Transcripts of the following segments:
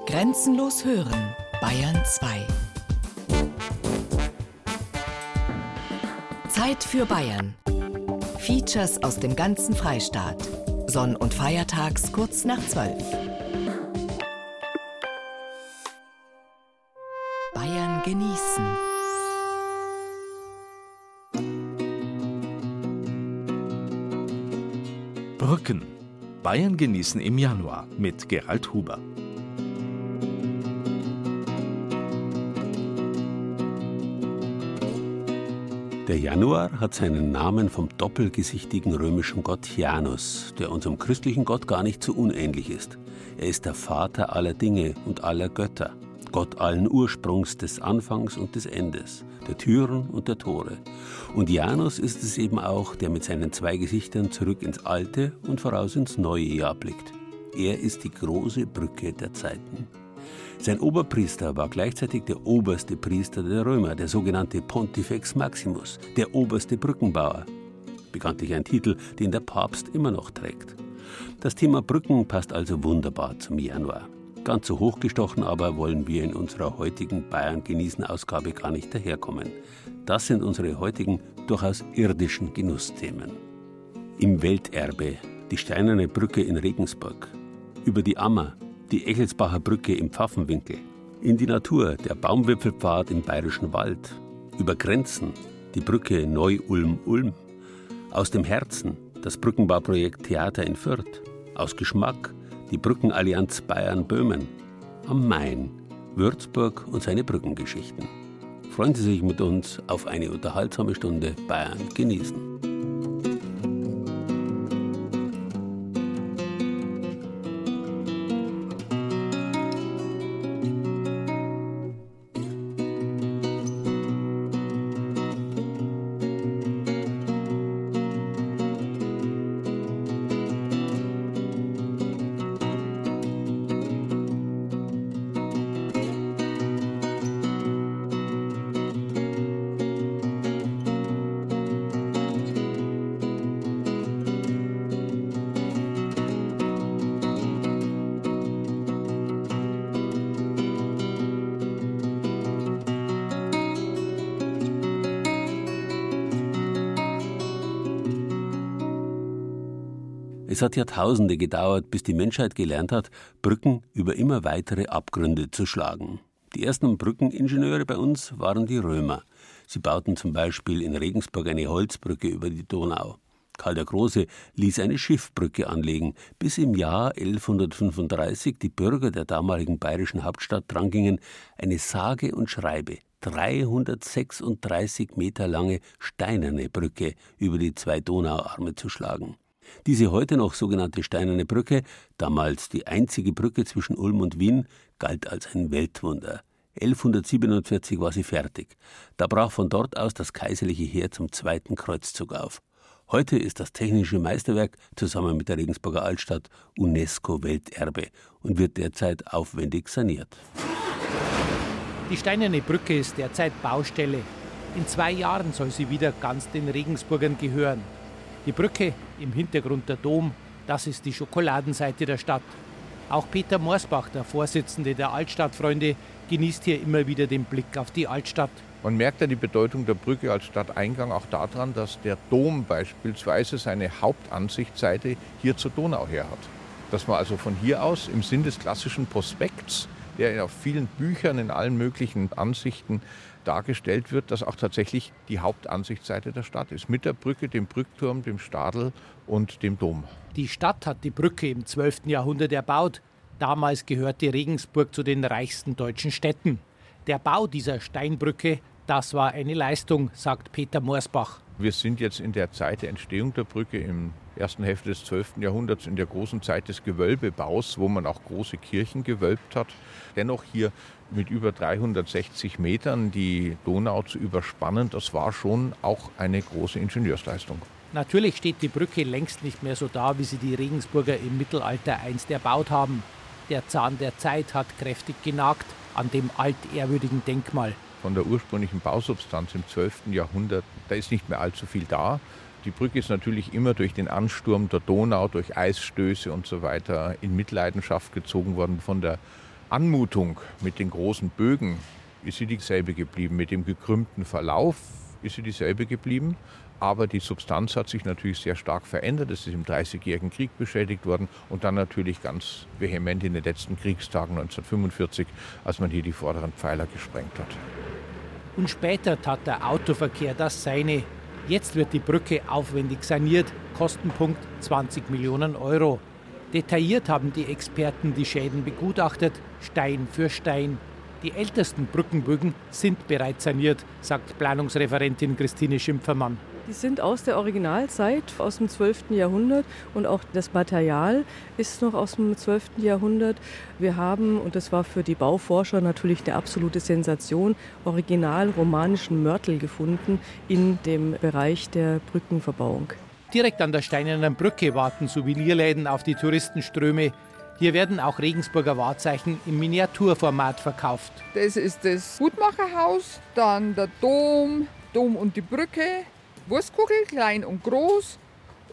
Grenzenlos hören, Bayern 2. Zeit für Bayern. Features aus dem ganzen Freistaat. Sonn- und Feiertags kurz nach 12. Bayern genießen. Brücken. Bayern genießen im Januar mit Gerald Huber. Der Januar hat seinen Namen vom doppelgesichtigen römischen Gott Janus, der unserem christlichen Gott gar nicht so unähnlich ist. Er ist der Vater aller Dinge und aller Götter, Gott allen Ursprungs des Anfangs und des Endes, der Türen und der Tore. Und Janus ist es eben auch, der mit seinen zwei Gesichtern zurück ins alte und voraus ins neue Jahr blickt. Er ist die große Brücke der Zeiten. Sein Oberpriester war gleichzeitig der oberste Priester der Römer, der sogenannte Pontifex Maximus, der oberste Brückenbauer. Bekanntlich ein Titel, den der Papst immer noch trägt. Das Thema Brücken passt also wunderbar zum Januar. Ganz so hochgestochen aber wollen wir in unserer heutigen Bayern genießen Ausgabe gar nicht daherkommen. Das sind unsere heutigen durchaus irdischen Genussthemen. Im Welterbe die steinerne Brücke in Regensburg, über die Ammer, die Echelsbacher Brücke im Pfaffenwinkel, in die Natur, der Baumwipfelpfad im Bayerischen Wald, über Grenzen, die Brücke Neu-Ulm-Ulm, aus dem Herzen, das Brückenbauprojekt Theater in Fürth, aus Geschmack, die Brückenallianz Bayern-Böhmen, am Main, Würzburg und seine Brückengeschichten. Freuen Sie sich mit uns auf eine unterhaltsame Stunde Bayern genießen. Es hat Jahrtausende gedauert, bis die Menschheit gelernt hat, Brücken über immer weitere Abgründe zu schlagen. Die ersten Brückeningenieure bei uns waren die Römer. Sie bauten zum Beispiel in Regensburg eine Holzbrücke über die Donau. Karl der Große ließ eine Schiffbrücke anlegen, bis im Jahr 1135 die Bürger der damaligen bayerischen Hauptstadt drangingen, eine sage und schreibe 336 Meter lange steinerne Brücke über die zwei Donauarme zu schlagen. Diese heute noch sogenannte Steinerne Brücke, damals die einzige Brücke zwischen Ulm und Wien, galt als ein Weltwunder. 1147 war sie fertig. Da brach von dort aus das kaiserliche Heer zum zweiten Kreuzzug auf. Heute ist das technische Meisterwerk zusammen mit der Regensburger Altstadt UNESCO-Welterbe und wird derzeit aufwendig saniert. Die Steinerne Brücke ist derzeit Baustelle. In zwei Jahren soll sie wieder ganz den Regensburgern gehören. Die Brücke, im Hintergrund der Dom, das ist die Schokoladenseite der Stadt. Auch Peter Morsbach, der Vorsitzende der Altstadtfreunde, genießt hier immer wieder den Blick auf die Altstadt. Man merkt ja die Bedeutung der Brücke als Stadteingang auch daran, dass der Dom beispielsweise seine Hauptansichtsseite hier zur Donau her hat. Dass man also von hier aus im Sinn des klassischen Prospekts, der auf vielen Büchern in allen möglichen Ansichten dargestellt wird, dass auch tatsächlich die Hauptansichtsseite der Stadt ist. Mit der Brücke, dem Brückturm, dem Stadel und dem Dom. Die Stadt hat die Brücke im 12. Jahrhundert erbaut. Damals gehörte Regensburg zu den reichsten deutschen Städten. Der Bau dieser Steinbrücke, das war eine Leistung, sagt Peter Morsbach. Wir sind jetzt in der Zeit der Entstehung der Brücke im ersten Hälfte des 12. Jahrhunderts, in der großen Zeit des Gewölbebaus, wo man auch große Kirchen gewölbt hat. Dennoch hier mit über 360 Metern die Donau zu überspannen, das war schon auch eine große Ingenieursleistung. Natürlich steht die Brücke längst nicht mehr so da, wie sie die Regensburger im Mittelalter einst erbaut haben. Der Zahn der Zeit hat kräftig genagt an dem altehrwürdigen Denkmal. Von der ursprünglichen Bausubstanz im 12. Jahrhundert, da ist nicht mehr allzu viel da. Die Brücke ist natürlich immer durch den Ansturm der Donau, durch Eisstöße und so weiter in Mitleidenschaft gezogen worden von der Anmutung mit den großen Bögen ist sie dieselbe geblieben. Mit dem gekrümmten Verlauf ist sie dieselbe geblieben. Aber die Substanz hat sich natürlich sehr stark verändert. Es ist im Dreißigjährigen Krieg beschädigt worden und dann natürlich ganz vehement in den letzten Kriegstagen 1945, als man hier die vorderen Pfeiler gesprengt hat. Und später tat der Autoverkehr das seine. Jetzt wird die Brücke aufwendig saniert, Kostenpunkt 20 Millionen Euro. Detailliert haben die Experten die Schäden begutachtet, Stein für Stein. Die ältesten Brückenbögen sind bereits saniert, sagt Planungsreferentin Christine Schimpfermann. Die sind aus der Originalzeit, aus dem 12. Jahrhundert und auch das Material ist noch aus dem 12. Jahrhundert. Wir haben, und das war für die Bauforscher natürlich eine absolute Sensation, original romanischen Mörtel gefunden in dem Bereich der Brückenverbauung. Direkt an der Steinernen Brücke warten Souvenirläden auf die Touristenströme. Hier werden auch Regensburger Wahrzeichen im Miniaturformat verkauft. Das ist das Hutmacherhaus, dann der Dom, Dom und die Brücke, Wurstkugel, klein und groß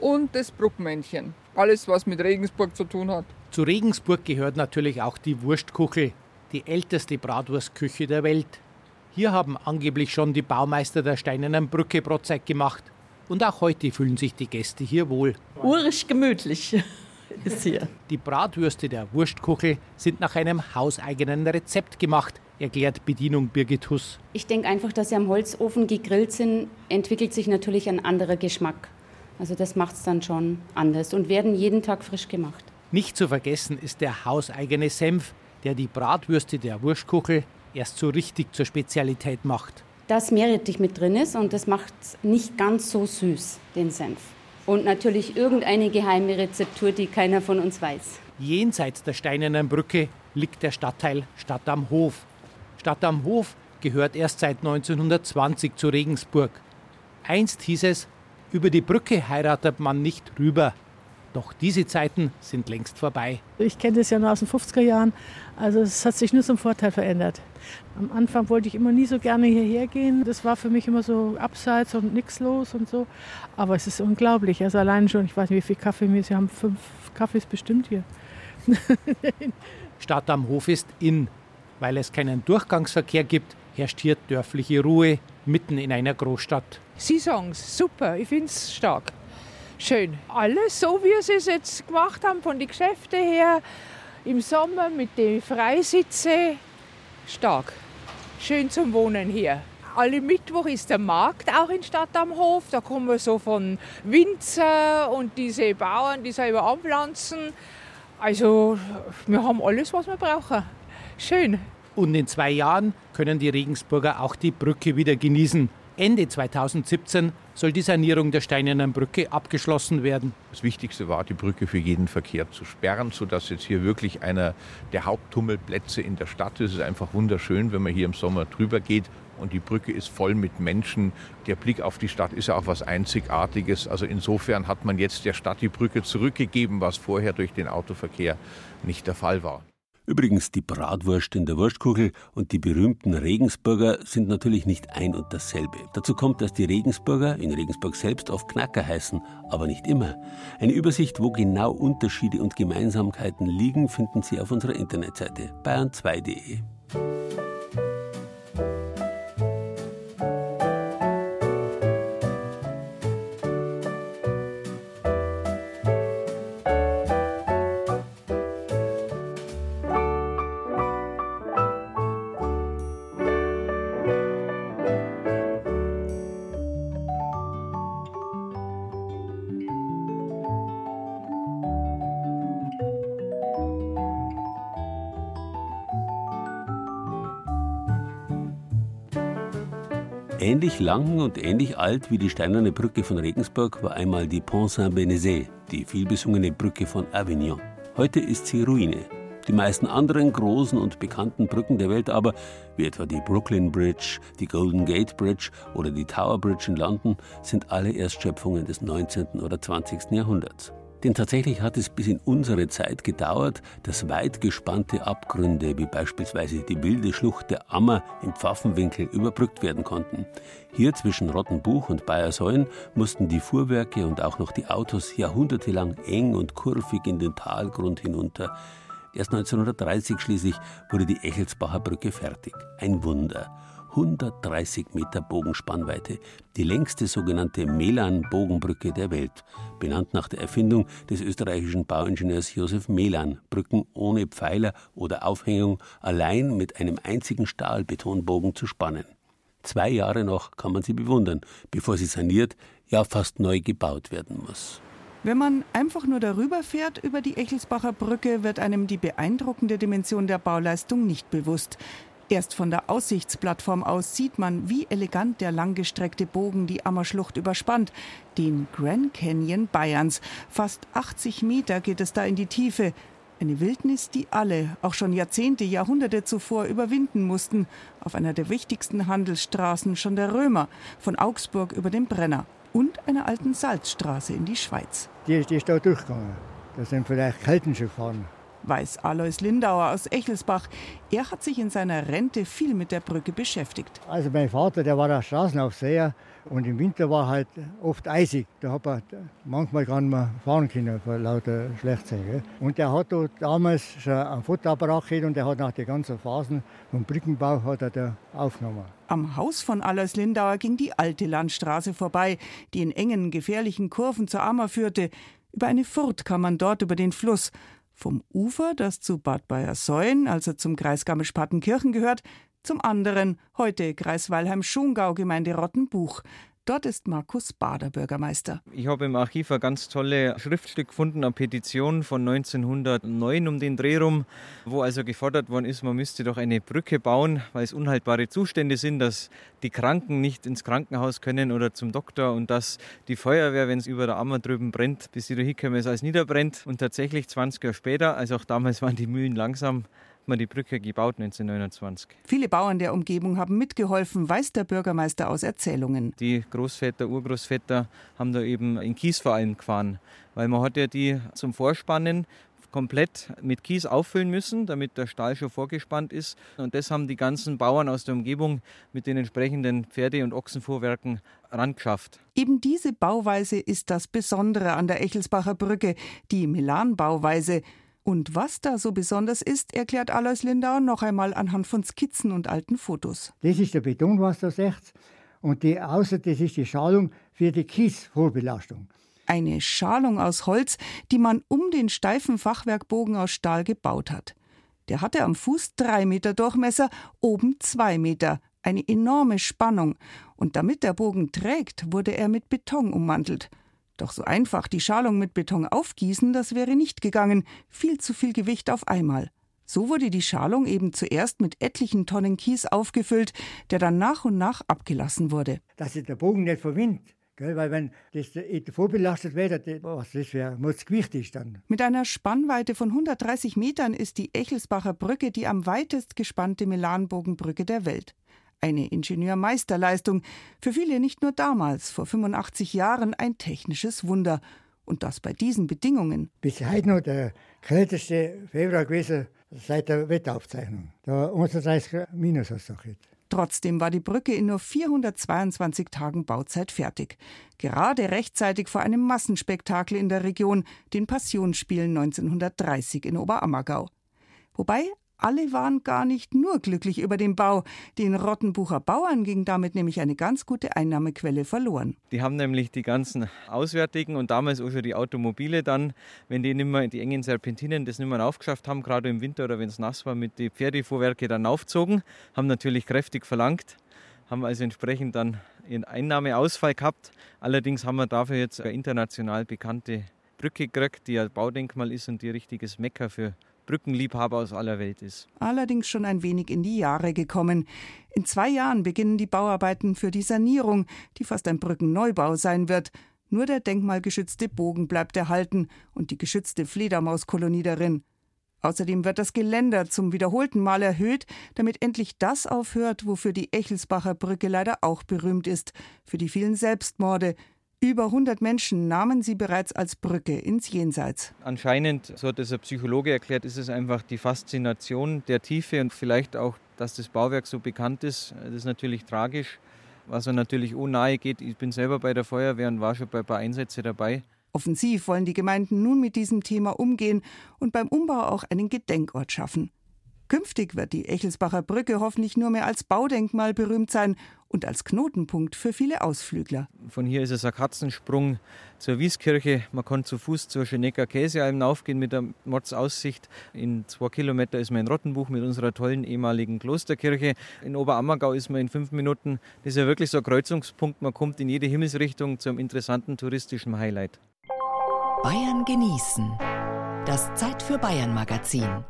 und das Bruckmännchen. Alles, was mit Regensburg zu tun hat. Zu Regensburg gehört natürlich auch die Wurstkuchel, die älteste Bratwurstküche der Welt. Hier haben angeblich schon die Baumeister der Steinernen Brücke Brotzeit gemacht. Und auch heute fühlen sich die Gäste hier wohl. Urisch gemütlich ist hier. Die Bratwürste der Wurstkuchel sind nach einem hauseigenen Rezept gemacht, erklärt Bedienung Birgit Huss. Ich denke einfach, dass sie am Holzofen gegrillt sind, entwickelt sich natürlich ein anderer Geschmack. Also das macht es dann schon anders und werden jeden Tag frisch gemacht. Nicht zu vergessen ist der hauseigene Senf, der die Bratwürste der Wurstkuchel erst so richtig zur Spezialität macht. Dass Meerrettich mit drin ist und das macht nicht ganz so süß, den Senf. Und natürlich irgendeine geheime Rezeptur, die keiner von uns weiß. Jenseits der Steinernen Brücke liegt der Stadtteil Stadt am Hof. Stadt am Hof gehört erst seit 1920 zu Regensburg. Einst hieß es, über die Brücke heiratet man nicht rüber. Doch diese Zeiten sind längst vorbei. Ich kenne das ja nur aus den 50er Jahren. Also es hat sich nur zum Vorteil verändert. Am Anfang wollte ich immer nie so gerne hierher gehen. Das war für mich immer so abseits und nichts los und so. Aber es ist unglaublich. Also allein schon, ich weiß nicht, wie viel Kaffee wir haben. Fünf Kaffees bestimmt hier. Stadt am Hof ist in. Weil es keinen Durchgangsverkehr gibt, herrscht hier dörfliche Ruhe mitten in einer Großstadt. Sie sagen es, super, ich finde es stark. Schön. Alles so, wie sie es jetzt gemacht haben, von den Geschäften her, im Sommer mit den Freisitze. Stark. Schön zum Wohnen hier. Alle Mittwoch ist der Markt auch in Stadt am Hof. Da kommen wir so von Winzer und diese Bauern, die selber anpflanzen. Also, wir haben alles, was wir brauchen. Schön. Und in zwei Jahren können die Regensburger auch die Brücke wieder genießen. Ende 2017 soll die Sanierung der Steinernen Brücke abgeschlossen werden. Das Wichtigste war, die Brücke für jeden Verkehr zu sperren, sodass jetzt hier wirklich einer der Haupttummelplätze in der Stadt ist. Es ist einfach wunderschön, wenn man hier im Sommer drüber geht und die Brücke ist voll mit Menschen. Der Blick auf die Stadt ist ja auch was Einzigartiges. Also insofern hat man jetzt der Stadt die Brücke zurückgegeben, was vorher durch den Autoverkehr nicht der Fall war. Übrigens, die Bratwurst in der Wurstkugel und die berühmten Regensburger sind natürlich nicht ein und dasselbe. Dazu kommt, dass die Regensburger in Regensburg selbst oft Knacker heißen, aber nicht immer. Eine Übersicht, wo genau Unterschiede und Gemeinsamkeiten liegen, finden Sie auf unserer Internetseite bayern2.de. lang und ähnlich alt wie die steinerne Brücke von Regensburg war einmal die Pont Saint-Benezet, die vielbesungene Brücke von Avignon. Heute ist sie Ruine. Die meisten anderen großen und bekannten Brücken der Welt aber, wie etwa die Brooklyn Bridge, die Golden Gate Bridge oder die Tower Bridge in London, sind alle Erstschöpfungen des 19. oder 20. Jahrhunderts. Denn tatsächlich hat es bis in unsere Zeit gedauert, dass weit gespannte Abgründe wie beispielsweise die wilde Schlucht der Ammer im Pfaffenwinkel überbrückt werden konnten. Hier zwischen Rottenbuch und Bayersäulen mussten die Fuhrwerke und auch noch die Autos jahrhundertelang eng und kurvig in den Talgrund hinunter. Erst 1930 schließlich wurde die Echelsbacher Brücke fertig. Ein Wunder. 130 Meter Bogenspannweite, die längste sogenannte Melan-Bogenbrücke der Welt, benannt nach der Erfindung des österreichischen Bauingenieurs Josef Melan. Brücken ohne Pfeiler oder Aufhängung, allein mit einem einzigen Stahlbetonbogen zu spannen. Zwei Jahre noch kann man sie bewundern, bevor sie saniert, ja fast neu gebaut werden muss. Wenn man einfach nur darüber fährt über die Echelsbacher Brücke, wird einem die beeindruckende Dimension der Bauleistung nicht bewusst. Erst von der Aussichtsplattform aus sieht man, wie elegant der langgestreckte Bogen die Ammerschlucht überspannt, den Grand Canyon Bayerns. Fast 80 Meter geht es da in die Tiefe. Eine Wildnis, die alle, auch schon Jahrzehnte, Jahrhunderte zuvor überwinden mussten, auf einer der wichtigsten Handelsstraßen schon der Römer, von Augsburg über den Brenner und einer alten Salzstraße in die Schweiz. Die, die ist da durchgegangen. Da sind vielleicht Kelten schon gefahren weiß Alois Lindauer aus Echelsbach. Er hat sich in seiner Rente viel mit der Brücke beschäftigt. Also mein Vater, der war der Straßenaufseher und im Winter war halt oft eisig. Da hat man manchmal gar nicht mehr fahren können vor lauter Schlechtsinn. Und der hat damals schon einen Fotoapparat gehabt und der hat nach den ganzen Phasen vom Brückenbau hat er da aufgenommen. Am Haus von Alois Lindauer ging die alte Landstraße vorbei, die in engen, gefährlichen Kurven zur Ammer führte. Über eine Furt kam man dort über den Fluss. Vom Ufer, das zu Bad Bayersäuen, also zum Kreis Garmisch-Partenkirchen gehört, zum anderen heute Kreis Weilheim-Schongau, Gemeinde Rottenbuch. Dort ist Markus Bader Bürgermeister. Ich habe im Archiv ein ganz tolles Schriftstück gefunden, eine Petition von 1909 um den Dreh rum, wo also gefordert worden ist, man müsste doch eine Brücke bauen, weil es unhaltbare Zustände sind, dass die Kranken nicht ins Krankenhaus können oder zum Doktor und dass die Feuerwehr, wenn es über der Ammer drüben brennt, bis sie da hinkommen, es alles niederbrennt. Und tatsächlich 20 Jahre später, also auch damals waren die Mühlen langsam, man die Brücke gebaut 1929. Viele Bauern der Umgebung haben mitgeholfen, weiß der Bürgermeister aus Erzählungen. Die Großväter, Urgroßväter haben da eben in Kies vor allem gefahren, weil man hat ja die zum Vorspannen komplett mit Kies auffüllen müssen, damit der Stall schon vorgespannt ist. Und das haben die ganzen Bauern aus der Umgebung mit den entsprechenden Pferde- und Ochsenfuhrwerken rangeschafft. Eben diese Bauweise ist das Besondere an der Echelsbacher Brücke, die Melan-Bauweise. Und was da so besonders ist, erklärt Alois Lindau noch einmal anhand von Skizzen und alten Fotos. Das ist der Beton, was da seht. Und die außer das ist die Schalung für die Kiesvorbelastung. Eine Schalung aus Holz, die man um den steifen Fachwerkbogen aus Stahl gebaut hat. Der hatte am Fuß drei Meter Durchmesser, oben zwei Meter. Eine enorme Spannung. Und damit der Bogen trägt, wurde er mit Beton ummantelt. Doch so einfach die Schalung mit Beton aufgießen, das wäre nicht gegangen, viel zu viel Gewicht auf einmal. So wurde die Schalung eben zuerst mit etlichen Tonnen Kies aufgefüllt, der dann nach und nach abgelassen wurde. Dass sich der Bogen nicht verwindet. weil wenn das vorbelastet wird, das wäre, muss Gewicht ist dann. Mit einer Spannweite von 130 Metern ist die Echelsbacher Brücke die am weitest gespannte Melanbogenbrücke der Welt. Eine Ingenieurmeisterleistung, für viele nicht nur damals, vor 85 Jahren, ein technisches Wunder. Und das bei diesen Bedingungen. Bis heute noch der kälteste Februar gewesen seit der Wetteraufzeichnung. Da 31 Minus hast du Trotzdem war die Brücke in nur 422 Tagen Bauzeit fertig. Gerade rechtzeitig vor einem Massenspektakel in der Region, den Passionsspielen 1930 in Oberammergau. Wobei alle waren gar nicht nur glücklich über den Bau. Den Rottenbucher Bauern ging damit nämlich eine ganz gute Einnahmequelle verloren. Die haben nämlich die ganzen Auswärtigen und damals auch schon die Automobile dann, wenn die nicht mehr die engen Serpentinen das nicht mehr aufgeschafft haben, gerade im Winter oder wenn es nass war, mit den Pferdefuhrwerke dann aufzogen, haben natürlich kräftig verlangt, haben also entsprechend dann ihren Einnahmeausfall gehabt. Allerdings haben wir dafür jetzt eine international bekannte Brücke gekriegt, die ein Baudenkmal ist und die richtiges Mecker für Brückenliebhaber aus aller Welt ist. Allerdings schon ein wenig in die Jahre gekommen. In zwei Jahren beginnen die Bauarbeiten für die Sanierung, die fast ein Brückenneubau sein wird. Nur der denkmalgeschützte Bogen bleibt erhalten und die geschützte Fledermauskolonie darin. Außerdem wird das Geländer zum wiederholten Mal erhöht, damit endlich das aufhört, wofür die Echelsbacher Brücke leider auch berühmt ist, für die vielen Selbstmorde, über 100 Menschen nahmen sie bereits als Brücke ins Jenseits. Anscheinend, so hat es ein Psychologe erklärt, ist es einfach die Faszination der Tiefe und vielleicht auch, dass das Bauwerk so bekannt ist. Das ist natürlich tragisch, was er natürlich auch nahe geht. Ich bin selber bei der Feuerwehr und war schon bei ein paar Einsätzen dabei. Offensiv wollen die Gemeinden nun mit diesem Thema umgehen und beim Umbau auch einen Gedenkort schaffen. Künftig wird die Echelsbacher Brücke hoffentlich nur mehr als Baudenkmal berühmt sein und als Knotenpunkt für viele Ausflügler. Von hier ist es ein Katzensprung zur Wieskirche. Man kann zu Fuß zur Schenecker Käsealm aufgehen mit der Mordsaussicht. In zwei Kilometer ist man in Rottenbuch mit unserer tollen ehemaligen Klosterkirche. In Oberammergau ist man in fünf Minuten. Das ist ja wirklich so ein Kreuzungspunkt. Man kommt in jede Himmelsrichtung zum interessanten touristischen Highlight. Bayern genießen. Das Zeit für Bayern Magazin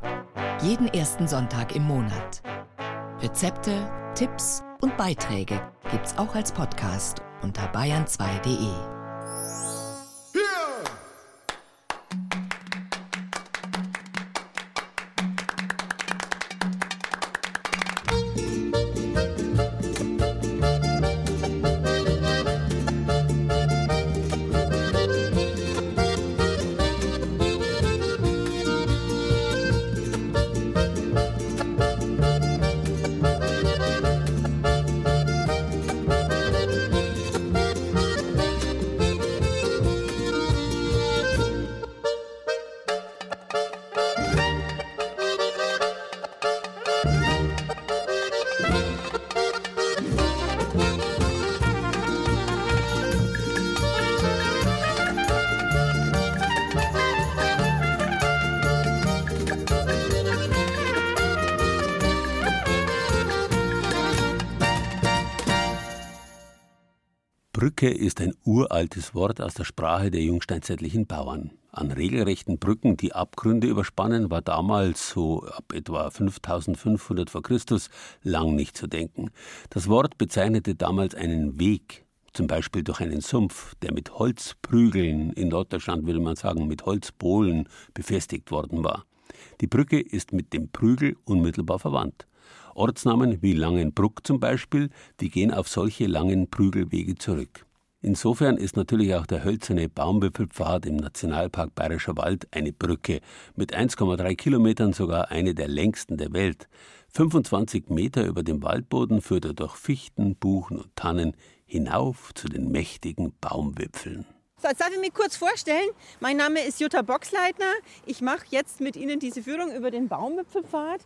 jeden ersten Sonntag im Monat. Rezepte, Tipps und Beiträge gibt's auch als Podcast unter bayern2.de. Brücke ist ein uraltes Wort aus der Sprache der jungsteinzeitlichen Bauern. An regelrechten Brücken, die Abgründe überspannen, war damals so ab etwa 5500 v. Chr. lang nicht zu denken. Das Wort bezeichnete damals einen Weg, zum Beispiel durch einen Sumpf, der mit Holzprügeln, in Norddeutschland würde man sagen mit Holzbohlen, befestigt worden war. Die Brücke ist mit dem Prügel unmittelbar verwandt. Ortsnamen wie Langenbruck zum Beispiel, die gehen auf solche langen Prügelwege zurück. Insofern ist natürlich auch der hölzerne Baumwipfelpfad im Nationalpark Bayerischer Wald eine Brücke, mit 1,3 Kilometern sogar eine der längsten der Welt. 25 Meter über dem Waldboden führt er durch Fichten, Buchen und Tannen hinauf zu den mächtigen Baumwipfeln. So, jetzt darf ich mich kurz vorstellen. Mein Name ist Jutta Boxleitner. Ich mache jetzt mit Ihnen diese Führung über den Baumwipfelpfad.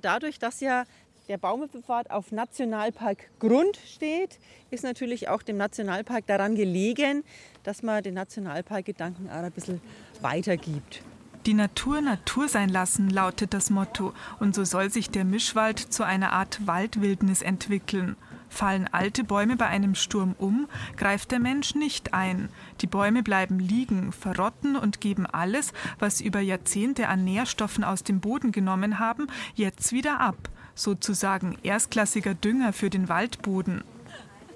Dadurch, dass ja der Baumwipfelpfad auf Nationalparkgrund steht, ist natürlich auch dem Nationalpark daran gelegen, dass man den Nationalparkgedanken auch ein bisschen weitergibt. Die Natur Natur sein lassen lautet das Motto und so soll sich der Mischwald zu einer Art Waldwildnis entwickeln. Fallen alte Bäume bei einem Sturm um, greift der Mensch nicht ein. Die Bäume bleiben liegen, verrotten und geben alles, was sie über Jahrzehnte an Nährstoffen aus dem Boden genommen haben, jetzt wieder ab sozusagen erstklassiger Dünger für den Waldboden.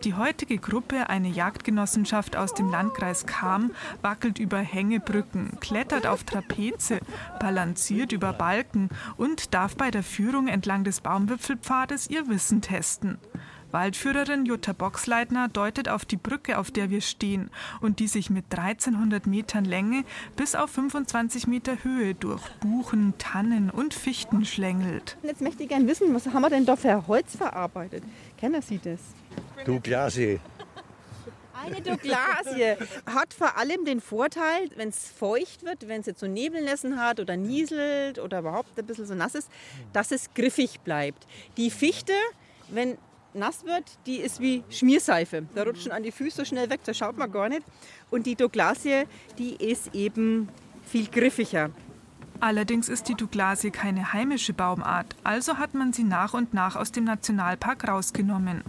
Die heutige Gruppe, eine Jagdgenossenschaft aus dem Landkreis Cham, wackelt über Hängebrücken, klettert auf Trapeze, balanciert über Balken und darf bei der Führung entlang des Baumwipfelpfades ihr Wissen testen. Waldführerin Jutta Boxleitner deutet auf die Brücke, auf der wir stehen und die sich mit 1300 Metern Länge bis auf 25 Meter Höhe durch Buchen, Tannen und Fichten schlängelt. Jetzt möchte ich gerne wissen, was haben wir denn da für Holz verarbeitet? Kennen Sie das? Douglasie. Eine Douglasie hat vor allem den Vorteil, wenn es feucht wird, wenn es jetzt so Nebelnässen hat oder nieselt oder überhaupt ein bisschen so nass ist, dass es griffig bleibt. Die Fichte, wenn nass wird, die ist wie Schmierseife. Da rutschen an die Füße so schnell weg, da schaut man gar nicht. Und die Douglasie, die ist eben viel griffiger. Allerdings ist die Douglasie keine heimische Baumart, also hat man sie nach und nach aus dem Nationalpark rausgenommen.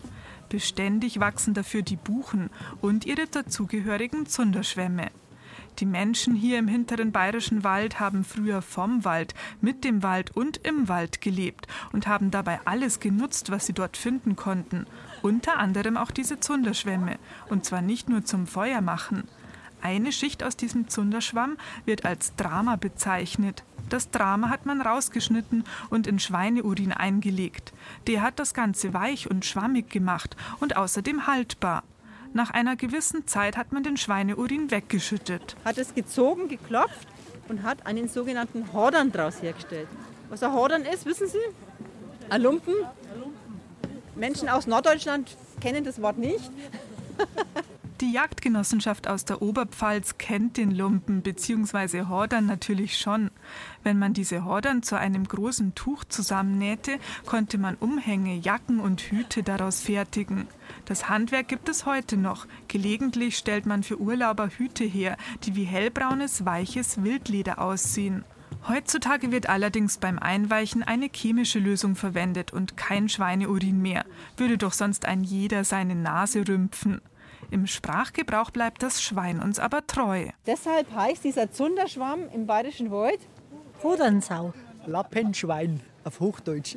Beständig wachsen dafür die Buchen und ihre dazugehörigen Zunderschwämme. Die Menschen hier im hinteren bayerischen Wald haben früher vom Wald, mit dem Wald und im Wald gelebt und haben dabei alles genutzt, was sie dort finden konnten. Unter anderem auch diese Zunderschwämme. Und zwar nicht nur zum Feuermachen. Eine Schicht aus diesem Zunderschwamm wird als Drama bezeichnet. Das Drama hat man rausgeschnitten und in Schweineurin eingelegt. Der hat das Ganze weich und schwammig gemacht und außerdem haltbar. Nach einer gewissen Zeit hat man den Schweineurin weggeschüttet. Hat es gezogen, geklopft und hat einen sogenannten Hordern daraus hergestellt. Was ein Hordern ist, wissen Sie? Ein Lumpen. Menschen aus Norddeutschland kennen das Wort nicht. Die Jagdgenossenschaft aus der Oberpfalz kennt den Lumpen bzw. Hordern natürlich schon. Wenn man diese Hordern zu einem großen Tuch zusammennähte, konnte man Umhänge, Jacken und Hüte daraus fertigen. Das Handwerk gibt es heute noch. Gelegentlich stellt man für Urlauber Hüte her, die wie hellbraunes, weiches Wildleder aussehen. Heutzutage wird allerdings beim Einweichen eine chemische Lösung verwendet und kein Schweineurin mehr. Würde doch sonst ein jeder seine Nase rümpfen. Im Sprachgebrauch bleibt das Schwein uns aber treu. Deshalb heißt dieser Zunderschwamm im Bayerischen Wald Hodernsau. Lappenschwein auf Hochdeutsch.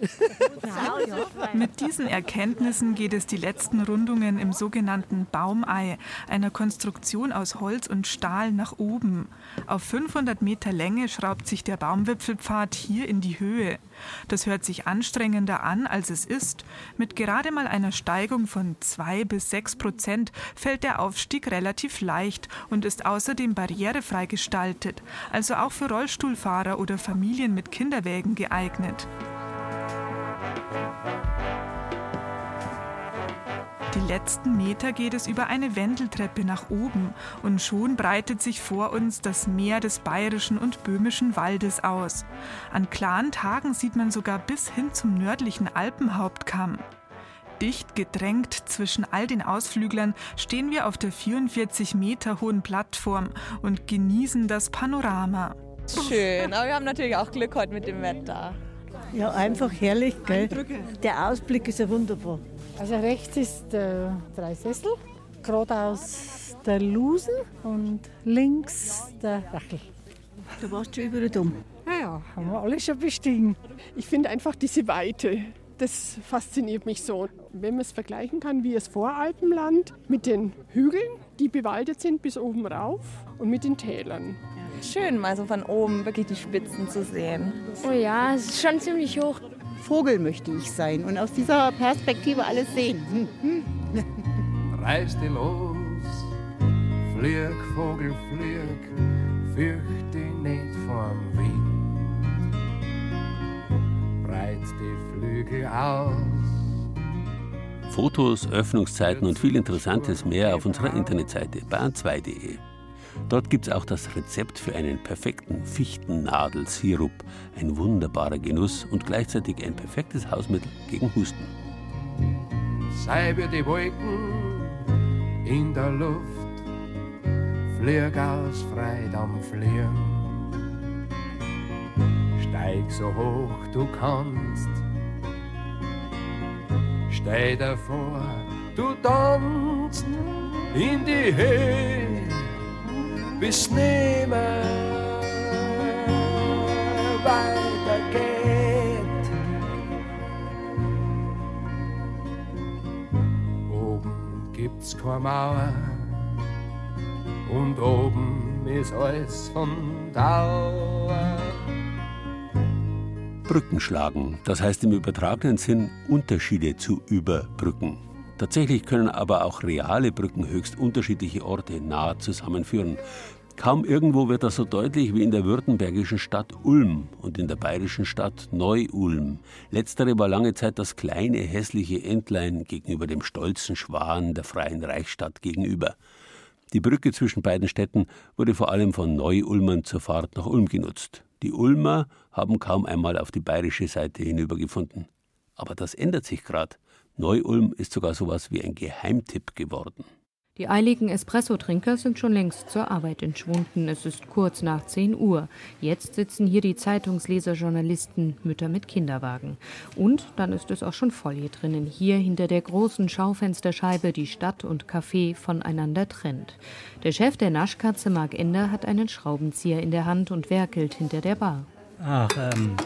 Mit diesen Erkenntnissen geht es die letzten Rundungen im sogenannten Baumei, einer Konstruktion aus Holz und Stahl, nach oben. Auf 500 Meter Länge schraubt sich der Baumwipfelpfad hier in die Höhe. Das hört sich anstrengender an, als es ist. Mit gerade mal einer Steigung von 2 bis 6 Prozent fällt der Aufstieg relativ leicht und ist außerdem barrierefrei gestaltet, also auch für Rollstuhlfahrer oder Familien mit Kinderwägen geeignet. Die letzten Meter geht es über eine Wendeltreppe nach oben und schon breitet sich vor uns das Meer des bayerischen und böhmischen Waldes aus. An klaren Tagen sieht man sogar bis hin zum nördlichen Alpenhauptkamm. Dicht gedrängt zwischen all den Ausflüglern stehen wir auf der 44 Meter hohen Plattform und genießen das Panorama. Schön, aber wir haben natürlich auch Glück heute mit dem Wetter. Ja, einfach herrlich, gell? Der Ausblick ist ja wunderbar. Also rechts ist der Dreisessel, geradeaus der Lusen und links der Rachel. Du warst schon überall dumm. Ja, ja, haben wir alle schon bestiegen. Ich finde einfach diese Weite, das fasziniert mich so. Wenn man es vergleichen kann, wie das Voralpenland mit den Hügeln, die bewaldet sind bis oben rauf und mit den Tälern. Schön, mal so von oben wirklich die Spitzen zu sehen. Oh ja, es ist schon ziemlich hoch. Vogel möchte ich sein und aus dieser Perspektive alles sehen. Hm, Reiß dich los, flieg, Vogel, flieg, fürcht dich nicht vom Wind. Breit die Flügel aus. Fotos, Öffnungszeiten und viel Interessantes mehr auf unserer Internetseite bayern2.de. Dort gibt es auch das Rezept für einen perfekten Fichtennadelsirup. Ein wunderbarer Genuss und gleichzeitig ein perfektes Hausmittel gegen Husten. Sei wir die Wolken in der Luft, flieg aus Freit am Fliegen. Steig so hoch du kannst, stell dir vor, du tanzt in die Höhe bis nimmer weitergeht. Oben gibt's keine Mauer und oben ist alles von Dauer. Brücken schlagen, das heißt im übertragenen Sinn Unterschiede zu überbrücken. Tatsächlich können aber auch reale Brücken höchst unterschiedliche Orte nahe zusammenführen. Kaum irgendwo wird das so deutlich wie in der württembergischen Stadt Ulm und in der bayerischen Stadt Neu-Ulm. Letztere war lange Zeit das kleine hässliche Entlein gegenüber dem stolzen Schwan der Freien Reichsstadt gegenüber. Die Brücke zwischen beiden Städten wurde vor allem von Neu-Ulmern zur Fahrt nach Ulm genutzt. Die Ulmer haben kaum einmal auf die bayerische Seite hinübergefunden. Aber das ändert sich gerade. Neu-Ulm ist sogar sowas wie ein Geheimtipp geworden. Die eiligen Espresso-Trinker sind schon längst zur Arbeit entschwunden. Es ist kurz nach 10 Uhr. Jetzt sitzen hier die Zeitungsleser, Journalisten, Mütter mit Kinderwagen. Und dann ist es auch schon voll hier drinnen. Hier hinter der großen Schaufensterscheibe die Stadt und Café voneinander trennt. Der Chef der Naschkatze, Marc Ender, hat einen Schraubenzieher in der Hand und werkelt hinter der Bar. Ach, ähm,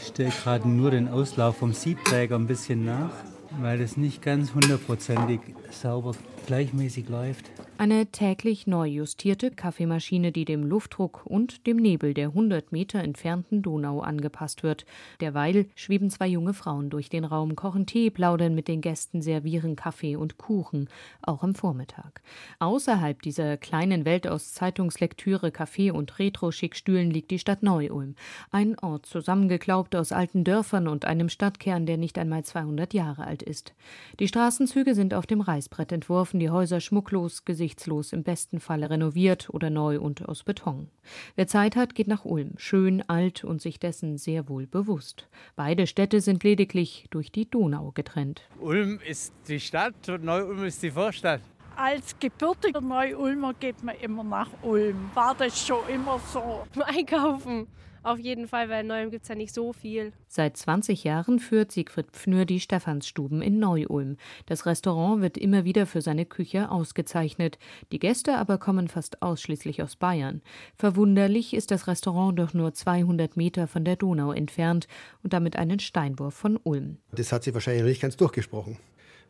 ich stelle gerade nur den Auslauf vom Siebträger ein bisschen nach, weil es nicht ganz hundertprozentig sauber gleichmäßig läuft. Eine täglich neu justierte Kaffeemaschine, die dem Luftdruck und dem Nebel der 100 Meter entfernten Donau angepasst wird. Derweil schweben zwei junge Frauen durch den Raum, kochen Tee, plaudern mit den Gästen, servieren Kaffee und Kuchen, auch am Vormittag. Außerhalb dieser kleinen Welt aus Zeitungslektüre, Kaffee und Retro-Schickstühlen liegt die Stadt Neu-Ulm. Ein Ort zusammengeklaubt aus alten Dörfern und einem Stadtkern, der nicht einmal 200 Jahre alt ist. Die Straßenzüge sind auf dem Reißbrett entworfen, die Häuser schmucklos, gesichtslos, im besten Falle renoviert oder neu und aus Beton. Wer Zeit hat, geht nach Ulm, schön, alt und sich dessen sehr wohl bewusst. Beide Städte sind lediglich durch die Donau getrennt. Ulm ist die Stadt und Neu-Ulm ist die Vorstadt. Als gebürtiger Neu-Ulmer geht man immer nach Ulm. War das schon immer so? Einkaufen. Auf jeden Fall, weil in Neu-Ulm gibt es ja nicht so viel. Seit 20 Jahren führt Siegfried Pfnür die Stephansstuben in Neu-Ulm. Das Restaurant wird immer wieder für seine Küche ausgezeichnet. Die Gäste aber kommen fast ausschließlich aus Bayern. Verwunderlich ist das Restaurant doch nur 200 Meter von der Donau entfernt und damit einen Steinwurf von Ulm. Das hat sich wahrscheinlich nicht ganz durchgesprochen.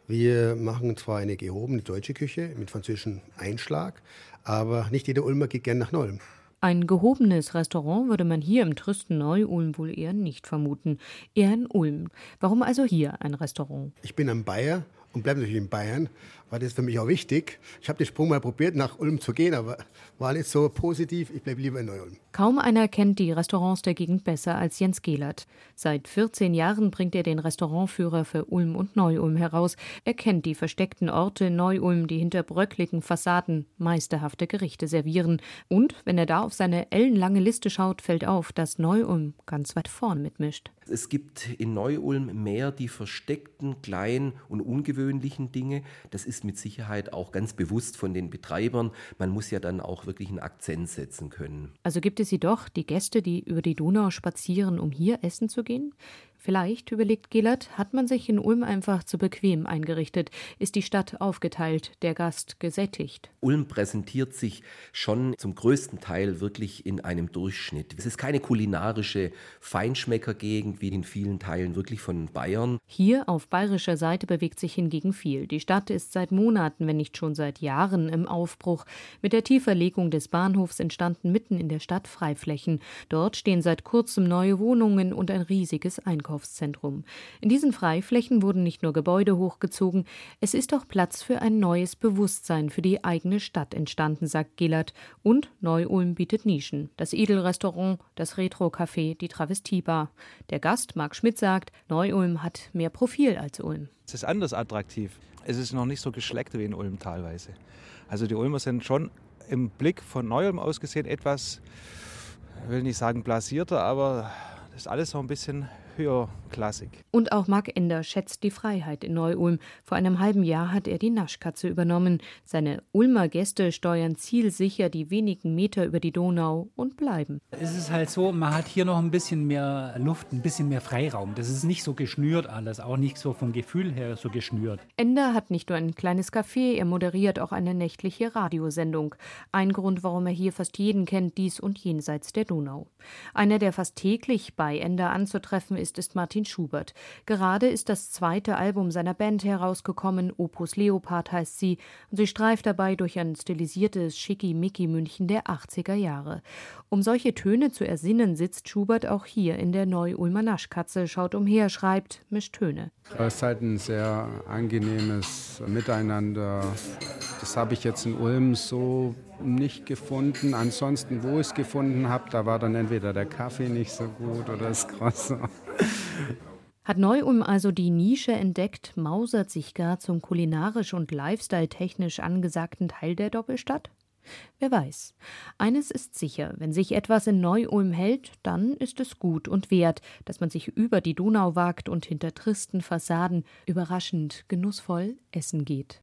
Wir machen zwar eine gehobene deutsche Küche mit französischem Einschlag, aber nicht jeder Ulmer geht gern nach Neu-Ulm. Ein gehobenes Restaurant würde man hier im tristen Neu-Ulm wohl eher nicht vermuten. Eher in Ulm. Warum also hier ein Restaurant? Ich bin ein Bayer und bleibe natürlich in Bayern, war das für mich auch wichtig. Ich habe den Sprung mal probiert, nach Ulm zu gehen, aber war nicht so positiv. Ich bleibe lieber in Neu-Ulm. Kaum einer kennt die Restaurants der Gegend besser als Jens Gehlert. Seit 14 Jahren bringt er den Restaurantführer für Ulm und Neu-Ulm heraus. Er kennt die versteckten Orte in Neu-Ulm, die hinter bröckligen Fassaden meisterhafte Gerichte servieren. Und wenn er da auf seine ellenlange Liste schaut, fällt auf, dass Neu-Ulm ganz weit vorn mitmischt. Es gibt in Neu-Ulm mehr die versteckten, kleinen und ungewöhnlichen Dinge. Das ist mit Sicherheit auch ganz bewusst von den Betreibern. Man muss ja dann auch wirklich einen Akzent setzen können. Also gibt es jedoch die Gäste, die über die Donau spazieren, um hier essen zu gehen? Vielleicht, überlegt Gillert, hat man sich in Ulm einfach zu bequem eingerichtet, ist die Stadt aufgeteilt, der Gast gesättigt. Ulm präsentiert sich schon zum größten Teil wirklich in einem Durchschnitt. Es ist keine kulinarische Feinschmeckergegend wie in vielen Teilen wirklich von Bayern. Hier auf bayerischer Seite bewegt sich hingegen viel. Die Stadt ist seit Monaten, wenn nicht schon seit Jahren im Aufbruch. Mit der Tieferlegung des Bahnhofs entstanden mitten in der Stadt Freiflächen. Dort stehen seit kurzem neue Wohnungen und ein riesiges Einkaufszentrum. In diesen Freiflächen wurden nicht nur Gebäude hochgezogen, es ist auch Platz für ein neues Bewusstsein für die eigene Stadt entstanden, sagt Gillert. Und Neu-Ulm bietet Nischen. Das Edelrestaurant, das Retro-Café, die Travestiebar. Der Gast, Marc Schmidt, sagt, Neu-Ulm hat mehr Profil als Ulm. Es ist anders attraktiv. Es ist noch nicht so geschleckt wie in Ulm teilweise. Also die Ulmer sind schon im Blick von Neu-Ulm aus gesehen etwas, ich will nicht sagen blasierter, aber das ist alles so ein bisschen höherklassig. Und auch Marc Ender schätzt die Freiheit in Neu-Ulm. Vor einem halben Jahr hat er die Naschkatze übernommen. Seine Ulmer Gäste steuern zielsicher die wenigen Meter über die Donau und bleiben. Es ist halt so, man hat hier noch ein bisschen mehr Luft, ein bisschen mehr Freiraum. Das ist nicht so geschnürt alles, auch nicht so vom Gefühl her so geschnürt. Ender hat nicht nur ein kleines Café, er moderiert auch eine nächtliche Radiosendung. Ein Grund, warum er hier fast jeden kennt, dies und jenseits der Donau. Einer, der fast täglich bei Ender anzutreffen ist, ist Martin Schubert. Gerade ist das zweite Album seiner Band herausgekommen, Opus Leopard heißt sie, und sie streift dabei durch ein stilisiertes Schickimicki-München der 80er Jahre. Um solche Töne zu ersinnen, sitzt Schubert auch hier in der Neu-Ulmer Naschkatze, schaut umher, schreibt, mischt Töne. Es ist halt ein sehr angenehmes Miteinander. Das habe ich jetzt in Ulm so nicht gefunden. Ansonsten, wo ich es gefunden habe, da war dann entweder der Kaffee nicht so gut oder das Croissant. Hat Neu-Ulm also die Nische entdeckt, mausert sich gar zum kulinarisch und lifestyle-technisch angesagten Teil der Doppelstadt? Wer weiß. Eines ist sicher, wenn sich etwas in Neu-Ulm hält, dann ist es gut und wert, dass man sich über die Donau wagt und hinter tristen Fassaden überraschend genussvoll essen geht.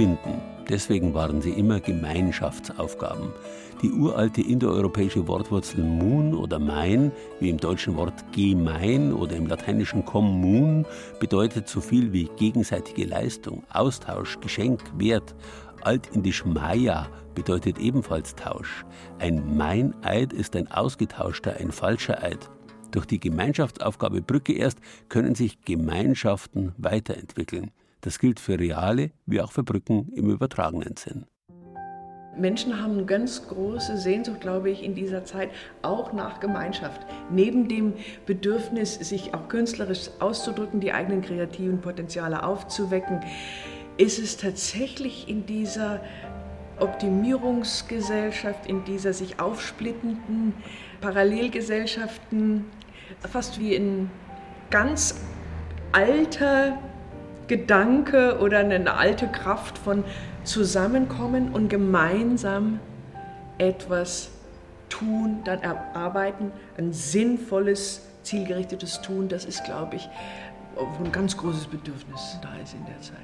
verbinden. Deswegen waren sie immer Gemeinschaftsaufgaben. Die uralte indoeuropäische Wortwurzel mun oder mein, wie im deutschen Wort gemein oder im lateinischen commun, bedeutet so viel wie gegenseitige Leistung, Austausch, Geschenk, Wert. Altindisch Maya bedeutet ebenfalls Tausch. Ein Meineid ist ein ausgetauschter, ein falscher Eid. Durch die Gemeinschaftsaufgabe Brücke erst können sich Gemeinschaften weiterentwickeln. Das gilt für reale wie auch für Brücken im übertragenen Sinn. Menschen haben eine ganz große Sehnsucht, glaube ich, in dieser Zeit auch nach Gemeinschaft. Neben dem Bedürfnis, sich auch künstlerisch auszudrücken, die eigenen kreativen Potenziale aufzuwecken, ist es tatsächlich in dieser Optimierungsgesellschaft, in dieser sich aufsplittenden Parallelgesellschaften, fast wie ein ganz alter Gedanke oder eine alte Kraft von Zusammenkommen und gemeinsam etwas tun, dann erarbeiten, ein sinnvolles, zielgerichtetes Tun, das ist, glaube ich, ein ganz großes Bedürfnis da ist in der Zeit.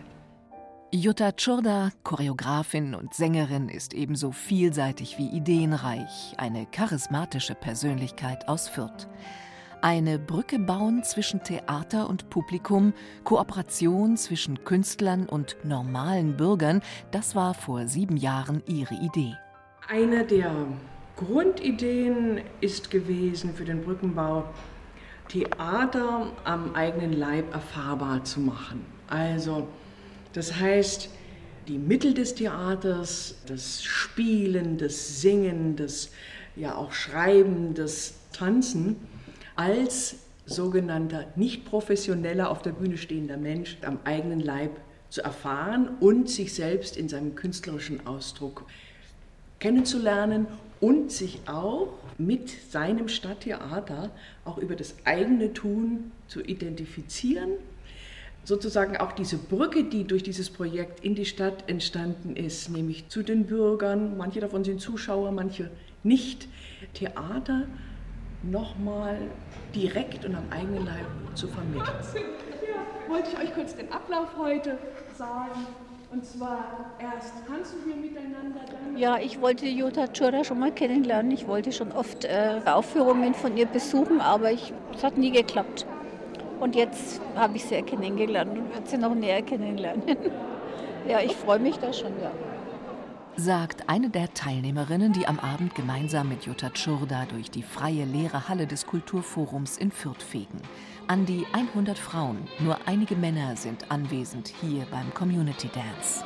Jutta Tschurda, Choreografin und Sängerin, ist ebenso vielseitig wie ideenreich, eine charismatische Persönlichkeit aus Fürth. Eine Brücke bauen zwischen Theater und Publikum, Kooperation zwischen Künstlern und normalen Bürgern, das war vor sieben Jahren ihre Idee. Eine der Grundideen ist gewesen für den Brückenbau, Theater am eigenen Leib erfahrbar zu machen. Also, das heißt, die Mittel des Theaters, das Spielen, das Singen, das ja auch Schreiben, das Tanzen, als sogenannter nicht professioneller auf der Bühne stehender Mensch am eigenen Leib zu erfahren und sich selbst in seinem künstlerischen Ausdruck kennenzulernen und sich auch mit seinem Stadttheater auch über das eigene Tun zu identifizieren. Sozusagen auch diese Brücke, die durch dieses Projekt in die Stadt entstanden ist, nämlich zu den Bürgern, manche davon sind Zuschauer, manche nicht, Theater nochmal direkt und am eigenen Leib zu vermitteln. Ja, wollte ich euch kurz den Ablauf heute sagen. Und zwar erst tanzen wir miteinander, dann. Ja, ich wollte Jutta Tschura schon mal kennenlernen. Ich wollte schon oft äh, Aufführungen von ihr besuchen, aber ich, es hat nie geklappt. Und jetzt habe ich sie ja kennengelernt und werde sie noch näher kennenlernen. ja, ich freue mich da schon, ja sagt eine der Teilnehmerinnen, die am Abend gemeinsam mit Jutta Tschurda durch die freie leere Halle des Kulturforums in Fürth fegen. An die 100 Frauen, nur einige Männer sind anwesend hier beim Community Dance.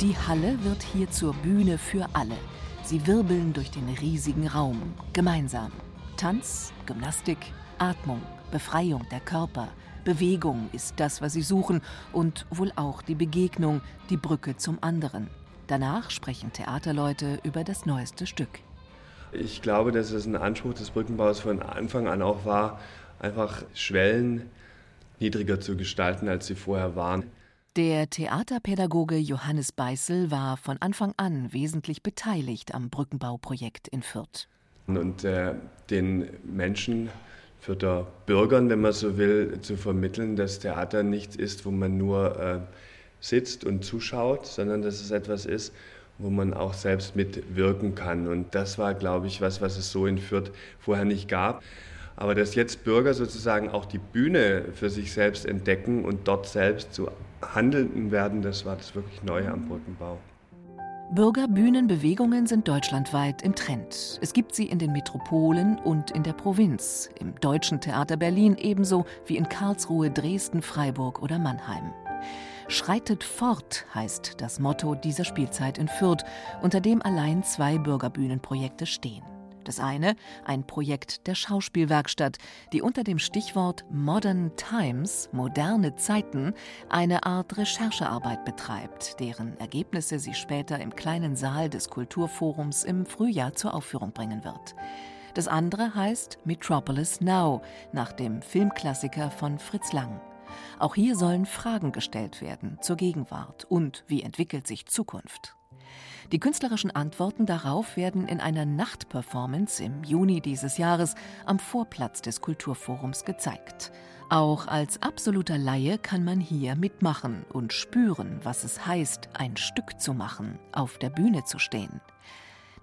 Die Halle wird hier zur Bühne für alle. Sie wirbeln durch den riesigen Raum, gemeinsam. Tanz, Gymnastik, Atmung, Befreiung der Körper – Bewegung ist das, was sie suchen und wohl auch die Begegnung, die Brücke zum anderen. Danach sprechen Theaterleute über das neueste Stück. Ich glaube, dass es ein Anspruch des Brückenbaus von Anfang an auch war, einfach Schwellen niedriger zu gestalten, als sie vorher waren. Der Theaterpädagoge Johannes Beißel war von Anfang an wesentlich beteiligt am Brückenbauprojekt in Fürth. Und äh, den Menschen für der Bürgern, wenn man so will, zu vermitteln, dass Theater nichts ist, wo man nur äh, sitzt und zuschaut, sondern dass es etwas ist, wo man auch selbst mitwirken kann. Und das war, glaube ich, was, was es so in Fürth vorher nicht gab. Aber dass jetzt Bürger sozusagen auch die Bühne für sich selbst entdecken und dort selbst zu Handelnden werden, das war das wirklich Neue am Brückenbau. Bürgerbühnenbewegungen sind deutschlandweit im Trend. Es gibt sie in den Metropolen und in der Provinz, im Deutschen Theater Berlin ebenso wie in Karlsruhe, Dresden, Freiburg oder Mannheim. Schreitet fort heißt das Motto dieser Spielzeit in Fürth, unter dem allein zwei Bürgerbühnenprojekte stehen. Das eine, ein Projekt der Schauspielwerkstatt, die unter dem Stichwort Modern Times, moderne Zeiten, eine Art Recherchearbeit betreibt, deren Ergebnisse sie später im kleinen Saal des Kulturforums im Frühjahr zur Aufführung bringen wird. Das andere heißt Metropolis Now, nach dem Filmklassiker von Fritz Lang. Auch hier sollen Fragen gestellt werden zur Gegenwart und wie entwickelt sich Zukunft. Die künstlerischen Antworten darauf werden in einer Nachtperformance im Juni dieses Jahres am Vorplatz des Kulturforums gezeigt. Auch als absoluter Laie kann man hier mitmachen und spüren, was es heißt, ein Stück zu machen, auf der Bühne zu stehen.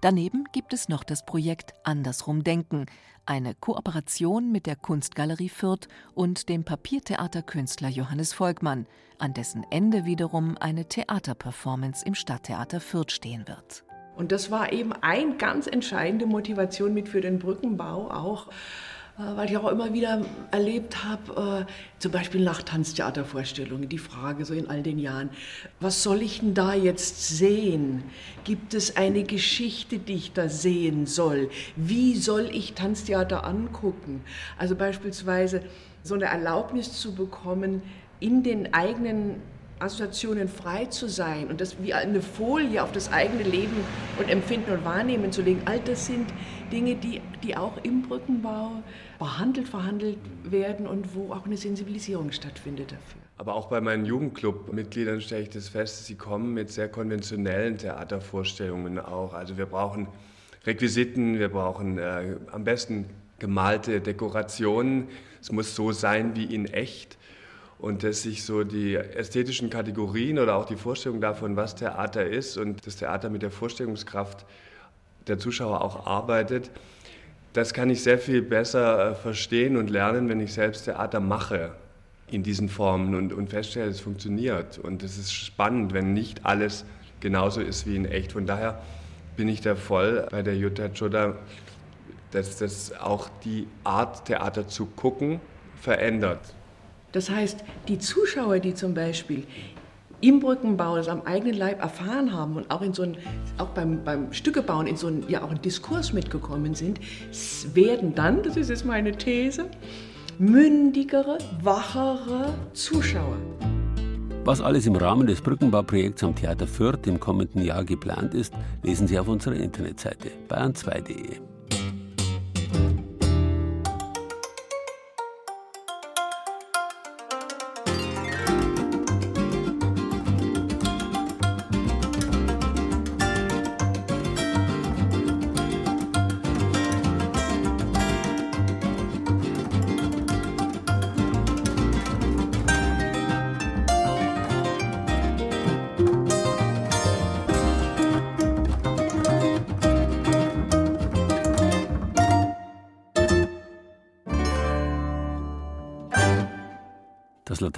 Daneben gibt es noch das Projekt Andersrum Denken, eine Kooperation mit der Kunstgalerie Fürth und dem Papiertheaterkünstler Johannes Volkmann, an dessen Ende wiederum eine Theaterperformance im Stadttheater Fürth stehen wird. Und das war eben eine ganz entscheidende Motivation mit für den Brückenbau auch, weil ich auch immer wieder erlebt habe, äh, zum Beispiel nach Tanztheatervorstellungen, die Frage so in all den Jahren, was soll ich denn da jetzt sehen? Gibt es eine Geschichte, die ich da sehen soll? Wie soll ich Tanztheater angucken? Also beispielsweise so eine Erlaubnis zu bekommen, in den eigenen Assoziationen frei zu sein und das wie eine Folie auf das eigene Leben und Empfinden und Wahrnehmen zu legen, all das sind Dinge, die, die auch im Brückenbau behandelt, verhandelt werden und wo auch eine Sensibilisierung stattfindet dafür. Aber auch bei meinen Jugendclub-Mitgliedern stelle ich das fest, sie kommen mit sehr konventionellen Theatervorstellungen auch. Also wir brauchen Requisiten, wir brauchen äh, am besten gemalte Dekorationen. Es muss so sein wie in echt und dass sich so die ästhetischen Kategorien oder auch die Vorstellung davon, was Theater ist und das Theater mit der Vorstellungskraft der Zuschauer auch arbeitet, das kann ich sehr viel besser äh, verstehen und lernen, wenn ich selbst Theater mache in diesen Formen und, und feststelle, es funktioniert. Und es ist spannend, wenn nicht alles genauso ist wie in echt. Von daher bin ich da voll bei der Jutta Choda, dass das auch die Art, Theater zu gucken, verändert. Das heißt, die Zuschauer, die zum Beispiel im Brückenbau das am eigenen Leib erfahren haben und auch, in so ein, auch beim, beim Stückebauen in so einen, ja, auch einen Diskurs mitgekommen sind, werden dann, das ist jetzt meine These, mündigere, wachere Zuschauer. Was alles im Rahmen des Brückenbauprojekts am Theater Fürth im kommenden Jahr geplant ist, lesen Sie auf unserer Internetseite bayern2.de.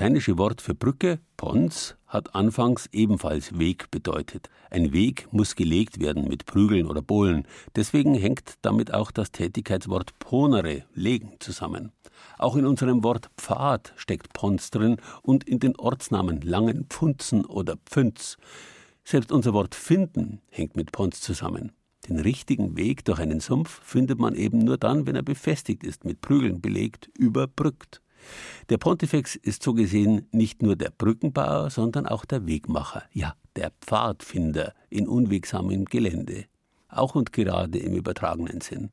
lateinische Wort für Brücke, pons, hat anfangs ebenfalls Weg bedeutet. Ein Weg muss gelegt werden mit Prügeln oder Bohlen. Deswegen hängt damit auch das Tätigkeitswort ponere, legen, zusammen. Auch in unserem Wort Pfad steckt Pons drin und in den Ortsnamen Langen, Pfunzen oder Pfünz. Selbst unser Wort finden hängt mit Pons zusammen. Den richtigen Weg durch einen Sumpf findet man eben nur dann, wenn er befestigt ist, mit Prügeln belegt, überbrückt. Der Pontifex ist so gesehen nicht nur der Brückenbauer, sondern auch der Wegmacher, ja, der Pfadfinder in unwegsamem Gelände, auch und gerade im übertragenen Sinn.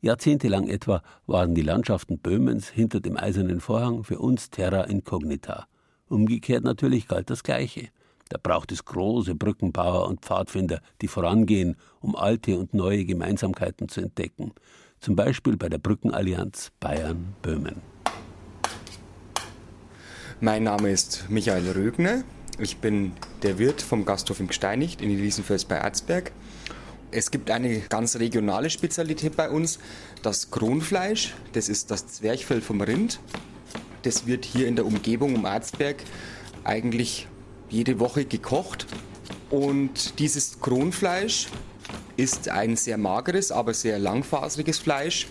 Jahrzehntelang etwa waren die Landschaften Böhmens hinter dem eisernen Vorhang für uns terra incognita. Umgekehrt natürlich galt das Gleiche. Da braucht es große Brückenbauer und Pfadfinder, die vorangehen, um alte und neue Gemeinsamkeiten zu entdecken. Zum Beispiel bei der Brückenallianz Bayern-Böhmen. Mein Name ist Michael Rögner. Ich bin der Wirt vom Gasthof im Gsteinicht in Elisenfels bei Erzberg. Es gibt eine ganz regionale Spezialität bei uns, das Kronfleisch. Das ist das Zwerchfell vom Rind. Das wird hier in der Umgebung um Erzberg eigentlich jede Woche gekocht. Und dieses Kronfleisch ist ein sehr mageres, aber sehr langfaseriges Fleisch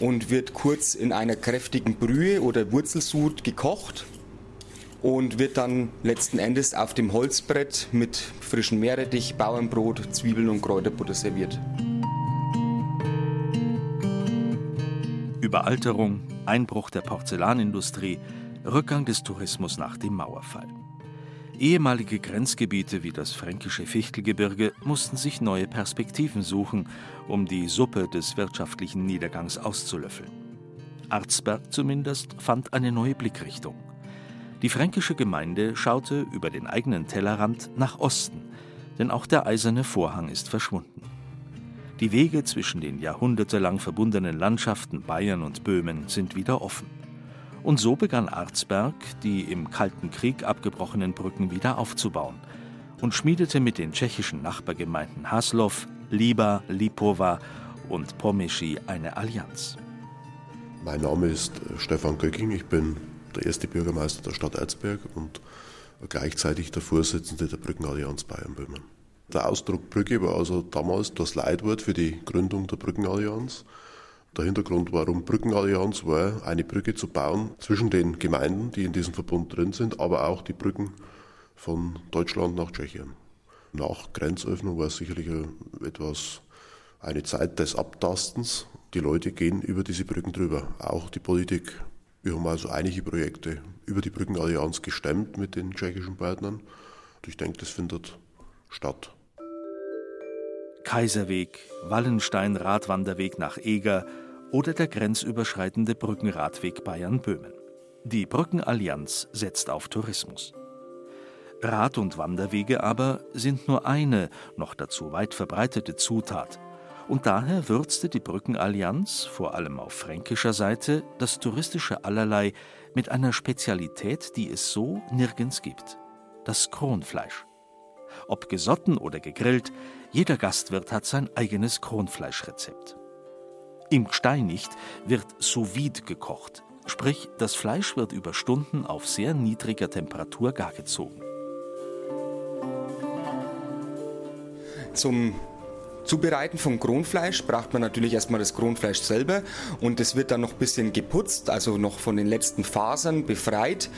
und wird kurz in einer kräftigen Brühe oder Wurzelsud gekocht und wird dann letzten Endes auf dem Holzbrett mit frischem Meerrettich, Bauernbrot, Zwiebeln und Kräuterbutter serviert. Überalterung, Einbruch der Porzellanindustrie, Rückgang des Tourismus nach dem Mauerfall. Ehemalige Grenzgebiete wie das fränkische Fichtelgebirge mussten sich neue Perspektiven suchen, um die Suppe des wirtschaftlichen Niedergangs auszulöffeln. Arzberg zumindest fand eine neue Blickrichtung. Die fränkische Gemeinde schaute über den eigenen Tellerrand nach Osten, denn auch der eiserne Vorhang ist verschwunden. Die Wege zwischen den jahrhundertelang verbundenen Landschaften Bayern und Böhmen sind wieder offen. Und so begann Arzberg, die im Kalten Krieg abgebrochenen Brücken wieder aufzubauen und schmiedete mit den tschechischen Nachbargemeinden Haslov, Liba, Lipova und Pomeschi eine Allianz. Mein Name ist äh, Stefan Göcking, ich bin der erste Bürgermeister der Stadt Erzberg und gleichzeitig der Vorsitzende der Brückenallianz Bayern-Böhmen. Der Ausdruck Brücke war also damals das Leitwort für die Gründung der Brückenallianz. Der Hintergrund, warum Brückenallianz war, eine Brücke zu bauen zwischen den Gemeinden, die in diesem Verbund drin sind, aber auch die Brücken von Deutschland nach Tschechien. Nach Grenzöffnung war es sicherlich etwas eine Zeit des Abtastens. Die Leute gehen über diese Brücken drüber, auch die Politik. Wir haben also einige Projekte über die Brückenallianz gestemmt mit den tschechischen Partnern. Und ich denke, das findet statt. Kaiserweg, Wallenstein-Radwanderweg nach Eger oder der grenzüberschreitende Brückenradweg Bayern-Böhmen. Die Brückenallianz setzt auf Tourismus. Rad- und Wanderwege aber sind nur eine, noch dazu weit verbreitete Zutat. Und daher würzte die Brückenallianz, vor allem auf fränkischer Seite, das touristische Allerlei mit einer Spezialität, die es so nirgends gibt: das Kronfleisch. Ob gesotten oder gegrillt, jeder Gastwirt hat sein eigenes Kronfleischrezept. Im Gsteinicht wird sous vide gekocht, sprich das Fleisch wird über Stunden auf sehr niedriger Temperatur gargezogen. Zum Zubereiten von Kronfleisch braucht man natürlich erstmal das Kronfleisch selber und es wird dann noch ein bisschen geputzt, also noch von den letzten Fasern befreit.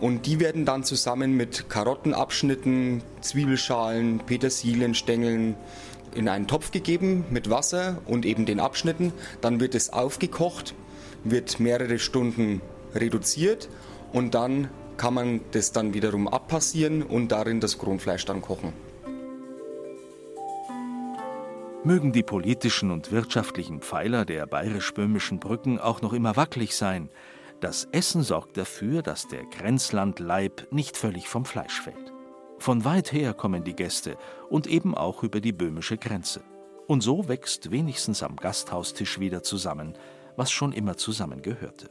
Und die werden dann zusammen mit Karottenabschnitten, Zwiebelschalen, Petersilienstängeln in einen Topf gegeben mit Wasser und eben den Abschnitten. Dann wird es aufgekocht, wird mehrere Stunden reduziert und dann kann man das dann wiederum abpassieren und darin das Kronfleisch dann kochen. Mögen die politischen und wirtschaftlichen Pfeiler der bayerisch-böhmischen Brücken auch noch immer wackelig sein, das Essen sorgt dafür, dass der Grenzlandleib nicht völlig vom Fleisch fällt. Von weit her kommen die Gäste und eben auch über die böhmische Grenze. Und so wächst wenigstens am Gasthaustisch wieder zusammen, was schon immer zusammengehörte.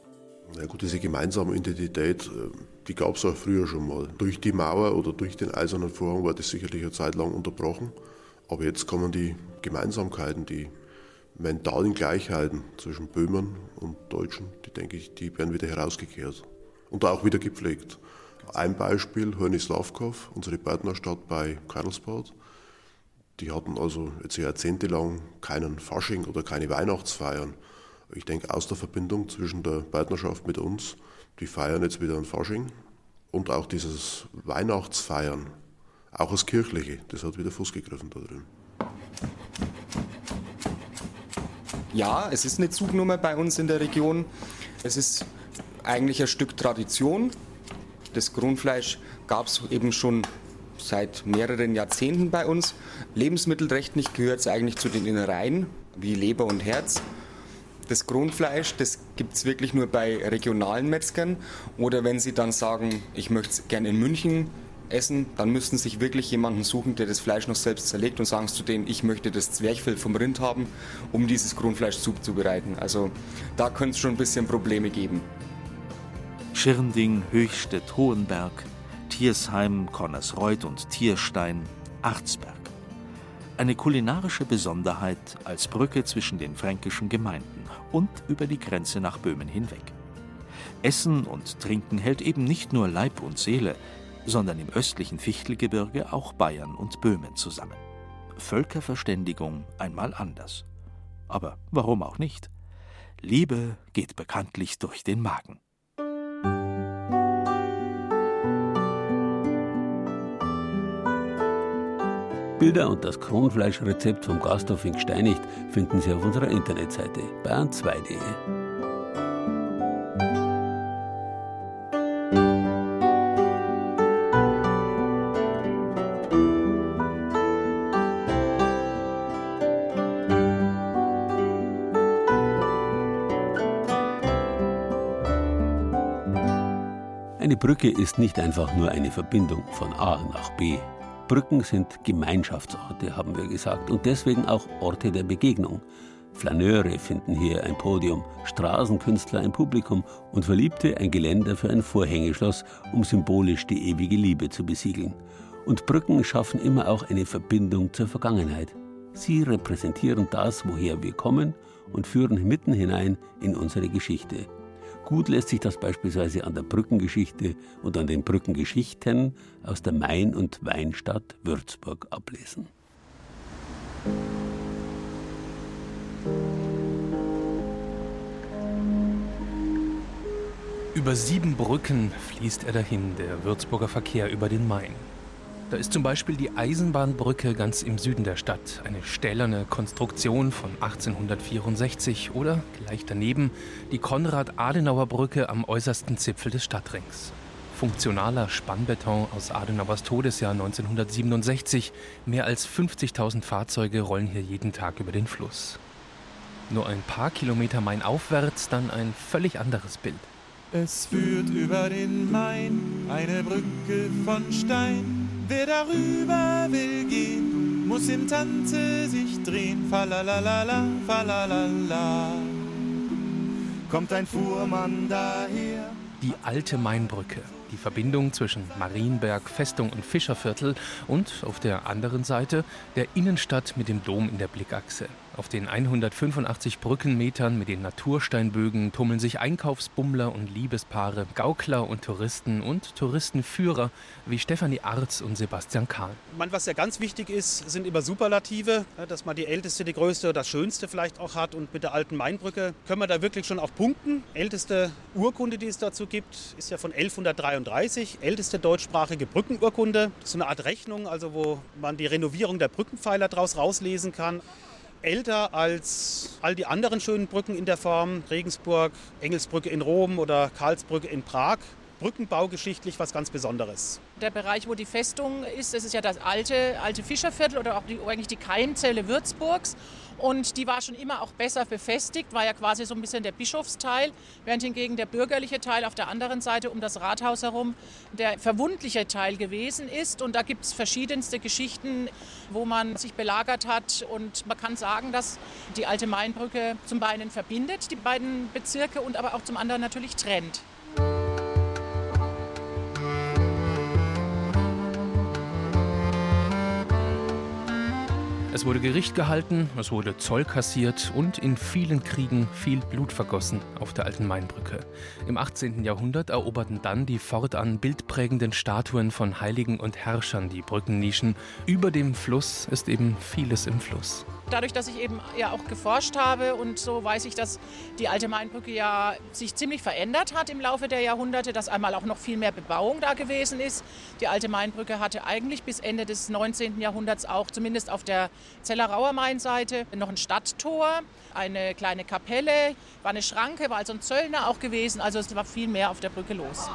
Na gut, diese gemeinsame Identität, äh, die gab es auch früher schon mal. Durch die Mauer oder durch den Eisernen Vorhang war das sicherlich eine Zeit lang unterbrochen. Aber jetzt kommen die Gemeinsamkeiten, die mentalen Gleichheiten zwischen Böhmern und Deutschen, die denke ich, die werden wieder herausgekehrt und auch wieder gepflegt. Ein Beispiel, Hörnislavkov, unsere Partnerstadt bei Karlsbad. Die hatten also jetzt jahrzehntelang keinen Fasching oder keine Weihnachtsfeiern. Ich denke, aus der Verbindung zwischen der Partnerschaft mit uns, die feiern jetzt wieder ein Fasching und auch dieses Weihnachtsfeiern, auch das Kirchliche, das hat wieder Fuß gegriffen da drin. Ja, es ist eine Zugnummer bei uns in der Region. Es ist eigentlich ein Stück Tradition. Das Grundfleisch gab es eben schon seit mehreren Jahrzehnten bei uns. Lebensmittelrechtlich gehört es eigentlich zu den Innereien, wie Leber und Herz. Das Grundfleisch, das gibt es wirklich nur bei regionalen Metzgern. Oder wenn Sie dann sagen, ich möchte es gerne in München essen, dann müssten sich wirklich jemanden suchen, der das Fleisch noch selbst zerlegt und sagen zu denen, ich möchte das Zwerchfell vom Rind haben, um dieses Grundfleisch zuzubereiten. Also da könnte es schon ein bisschen Probleme geben. Schirnding, Höchstädt, Hohenberg, Tiersheim, Connersreuth und Tierstein, Arzberg. Eine kulinarische Besonderheit als Brücke zwischen den fränkischen Gemeinden und über die Grenze nach Böhmen hinweg. Essen und Trinken hält eben nicht nur Leib und Seele, sondern im östlichen Fichtelgebirge auch Bayern und Böhmen zusammen. Völkerverständigung einmal anders. Aber warum auch nicht? Liebe geht bekanntlich durch den Magen. Bilder und das Kronfleischrezept vom Gasthof in Gsteinigt finden Sie auf unserer Internetseite bayern2.de. Brücke ist nicht einfach nur eine Verbindung von A nach B. Brücken sind Gemeinschaftsorte, haben wir gesagt, und deswegen auch Orte der Begegnung. Flaneure finden hier ein Podium, Straßenkünstler ein Publikum und Verliebte ein Geländer für ein Vorhängeschloss, um symbolisch die ewige Liebe zu besiegeln. Und Brücken schaffen immer auch eine Verbindung zur Vergangenheit. Sie repräsentieren das, woher wir kommen und führen mitten hinein in unsere Geschichte. Gut lässt sich das beispielsweise an der Brückengeschichte und an den Brückengeschichten aus der Main- und Weinstadt Würzburg ablesen. Über sieben Brücken fließt er dahin, der Würzburger Verkehr über den Main. Da ist zum Beispiel die Eisenbahnbrücke ganz im Süden der Stadt, eine stählerne Konstruktion von 1864 oder gleich daneben die Konrad-Adenauer-Brücke am äußersten Zipfel des Stadtrings. Funktionaler Spannbeton aus Adenauers Todesjahr 1967. Mehr als 50.000 Fahrzeuge rollen hier jeden Tag über den Fluss. Nur ein paar Kilometer mainaufwärts dann ein völlig anderes Bild. Es führt über den Main eine Brücke von Stein. Wer darüber will gehen, muss im Tanze sich drehen. Falalalala, falalala. Kommt ein Fuhrmann daher. Die alte Mainbrücke, die Verbindung zwischen Marienberg, Festung und Fischerviertel und auf der anderen Seite der Innenstadt mit dem Dom in der Blickachse. Auf den 185 Brückenmetern mit den Natursteinbögen tummeln sich Einkaufsbummler und Liebespaare, Gaukler und Touristen und Touristenführer wie Stefanie Arz und Sebastian Kahn. Man, was ja ganz wichtig ist, sind immer Superlative, dass man die älteste, die größte, das schönste vielleicht auch hat. Und mit der alten Mainbrücke können wir da wirklich schon auch punkten. Älteste Urkunde, die es dazu gibt, ist ja von 1133, älteste deutschsprachige Brückenurkunde. Das ist eine Art Rechnung, also wo man die Renovierung der Brückenpfeiler daraus rauslesen kann älter als all die anderen schönen Brücken in der Form. Regensburg, Engelsbrücke in Rom oder Karlsbrücke in Prag. Brückenbaugeschichtlich was ganz Besonderes. Der Bereich, wo die Festung ist, das ist ja das alte, alte Fischerviertel oder auch die, eigentlich die Keimzelle Würzburgs. Und die war schon immer auch besser befestigt, war ja quasi so ein bisschen der Bischofsteil, während hingegen der bürgerliche Teil auf der anderen Seite um das Rathaus herum der verwundliche Teil gewesen ist. Und da gibt es verschiedenste Geschichten, wo man sich belagert hat. Und man kann sagen, dass die alte Mainbrücke zum einen verbindet, die beiden Bezirke, und aber auch zum anderen natürlich trennt. Es wurde Gericht gehalten, es wurde Zoll kassiert und in vielen Kriegen viel Blut vergossen auf der alten Mainbrücke. Im 18. Jahrhundert eroberten dann die fortan bildprägenden Statuen von Heiligen und Herrschern die Brückennischen. Über dem Fluss ist eben vieles im Fluss dadurch, dass ich eben ja auch geforscht habe und so weiß ich, dass die alte Mainbrücke ja sich ziemlich verändert hat im Laufe der Jahrhunderte, dass einmal auch noch viel mehr Bebauung da gewesen ist. Die alte Mainbrücke hatte eigentlich bis Ende des 19. Jahrhunderts auch zumindest auf der Zellerauer Mainseite noch ein Stadttor, eine kleine Kapelle, war eine Schranke, war also ein Zöllner auch gewesen, also es war viel mehr auf der Brücke los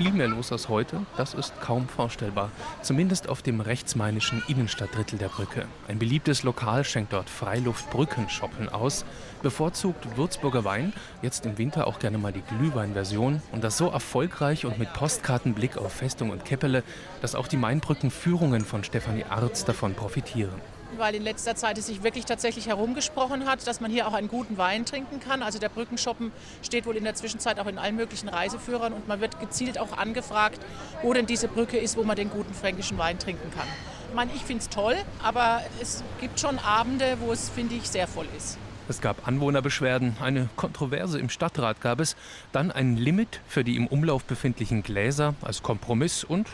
viel mehr los als heute, das ist kaum vorstellbar. Zumindest auf dem rechtsmainischen Innenstadtdrittel der Brücke. Ein beliebtes Lokal schenkt dort Freiluft-Brückenshoppen aus, bevorzugt Würzburger Wein, jetzt im Winter auch gerne mal die Glühwein-Version. Und das so erfolgreich und mit Postkartenblick auf Festung und Keppele, dass auch die Mainbrückenführungen von Stefanie Arz davon profitieren weil in letzter Zeit es sich wirklich tatsächlich herumgesprochen hat, dass man hier auch einen guten Wein trinken kann. Also der Brückenshoppen steht wohl in der Zwischenzeit auch in allen möglichen Reiseführern und man wird gezielt auch angefragt, wo denn diese Brücke ist, wo man den guten fränkischen Wein trinken kann. Ich meine, ich finde es toll, aber es gibt schon Abende, wo es, finde ich, sehr voll ist. Es gab Anwohnerbeschwerden, eine Kontroverse im Stadtrat gab es, dann ein Limit für die im Umlauf befindlichen Gläser als Kompromiss und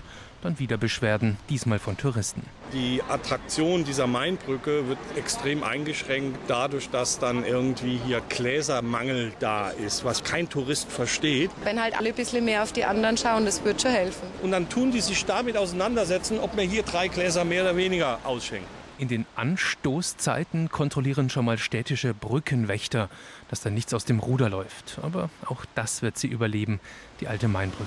dann wieder Beschwerden, diesmal von Touristen. Die Attraktion dieser Mainbrücke wird extrem eingeschränkt dadurch, dass dann irgendwie hier Gläsermangel da ist, was kein Tourist versteht. Wenn halt alle ein bisschen mehr auf die anderen schauen, das wird schon helfen. Und dann tun die sich damit auseinandersetzen, ob man hier drei Gläser mehr oder weniger ausschenkt. In den Anstoßzeiten kontrollieren schon mal städtische Brückenwächter, dass da nichts aus dem Ruder läuft. Aber auch das wird sie überleben, die alte Mainbrücke.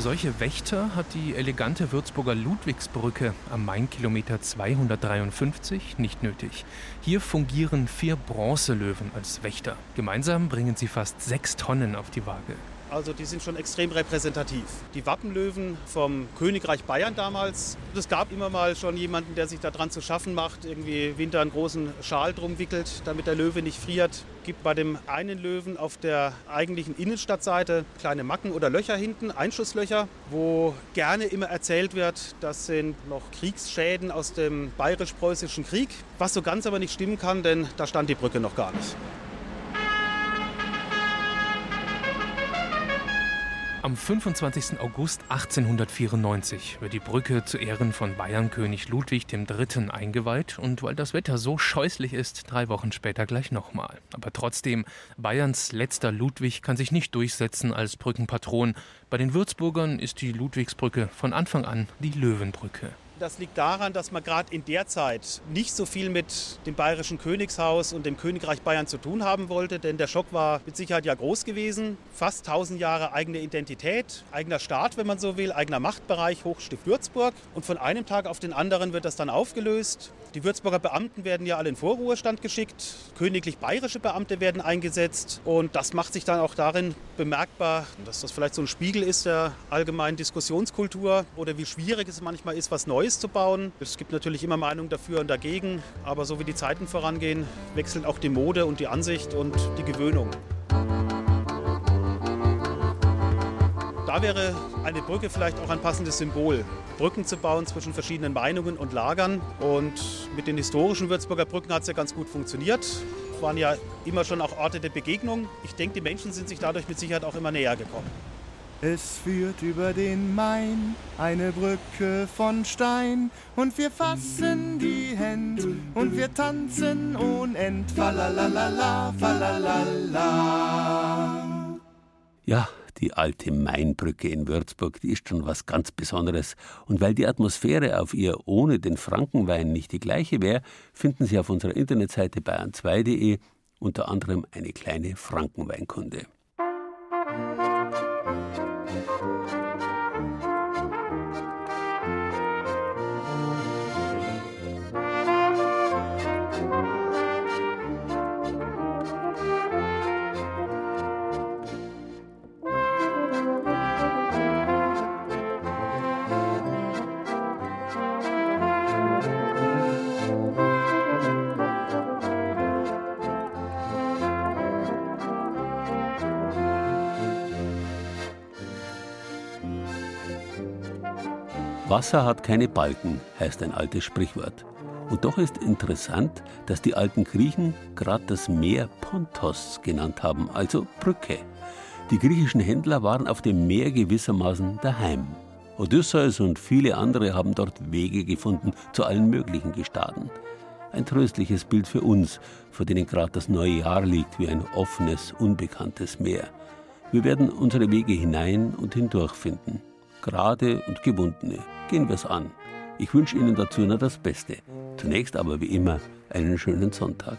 Solche Wächter hat die elegante Würzburger Ludwigsbrücke am Main-Kilometer 253 nicht nötig. Hier fungieren vier Bronzelöwen als Wächter. Gemeinsam bringen sie fast sechs Tonnen auf die Waage. Also die sind schon extrem repräsentativ. Die Wappenlöwen vom Königreich Bayern damals. Es gab immer mal schon jemanden, der sich daran zu schaffen macht, irgendwie Winter einen großen Schal drum wickelt, damit der Löwe nicht friert. Gibt bei dem einen Löwen auf der eigentlichen Innenstadtseite kleine Macken oder Löcher hinten, Einschusslöcher, wo gerne immer erzählt wird, das sind noch Kriegsschäden aus dem bayerisch-preußischen Krieg. Was so ganz aber nicht stimmen kann, denn da stand die Brücke noch gar nicht. Am 25. August 1894 wird die Brücke zu Ehren von Bayernkönig Ludwig III. eingeweiht und weil das Wetter so scheußlich ist, drei Wochen später gleich nochmal. Aber trotzdem, Bayerns letzter Ludwig kann sich nicht durchsetzen als Brückenpatron. Bei den Würzburgern ist die Ludwigsbrücke von Anfang an die Löwenbrücke. Das liegt daran, dass man gerade in der Zeit nicht so viel mit dem bayerischen Königshaus und dem Königreich Bayern zu tun haben wollte, denn der Schock war mit Sicherheit ja groß gewesen. Fast 1000 Jahre eigene Identität, eigener Staat, wenn man so will, eigener Machtbereich, Hochstift Würzburg. Und von einem Tag auf den anderen wird das dann aufgelöst. Die Würzburger Beamten werden ja alle in Vorruhestand geschickt, königlich bayerische Beamte werden eingesetzt und das macht sich dann auch darin bemerkbar, dass das vielleicht so ein Spiegel ist der allgemeinen Diskussionskultur oder wie schwierig es manchmal ist, was Neues zu bauen. Es gibt natürlich immer Meinungen dafür und dagegen, aber so wie die Zeiten vorangehen, wechselt auch die Mode und die Ansicht und die Gewöhnung. Da wäre eine Brücke vielleicht auch ein passendes Symbol. Brücken zu bauen zwischen verschiedenen Meinungen und Lagern. Und mit den historischen Würzburger Brücken hat es ja ganz gut funktioniert. Waren ja immer schon auch Orte der Begegnung. Ich denke, die Menschen sind sich dadurch mit Sicherheit auch immer näher gekommen. Es führt über den Main eine Brücke von Stein und wir fassen die Hände und wir tanzen ohne End. Falalala, falalala. Ja, die alte Mainbrücke in Würzburg, die ist schon was ganz Besonderes. Und weil die Atmosphäre auf ihr ohne den Frankenwein nicht die gleiche wäre, finden Sie auf unserer Internetseite bayern2.de unter anderem eine kleine Frankenweinkunde. Wasser hat keine Balken, heißt ein altes Sprichwort. Und doch ist interessant, dass die alten Griechen gerade das Meer Pontos genannt haben, also Brücke. Die griechischen Händler waren auf dem Meer gewissermaßen daheim. Odysseus und viele andere haben dort Wege gefunden zu allen möglichen Gestaden. Ein tröstliches Bild für uns, vor denen gerade das neue Jahr liegt wie ein offenes, unbekanntes Meer. Wir werden unsere Wege hinein und hindurch finden gerade und gewundene. Gehen wir es an. Ich wünsche Ihnen dazu nur das Beste. Zunächst aber wie immer einen schönen Sonntag.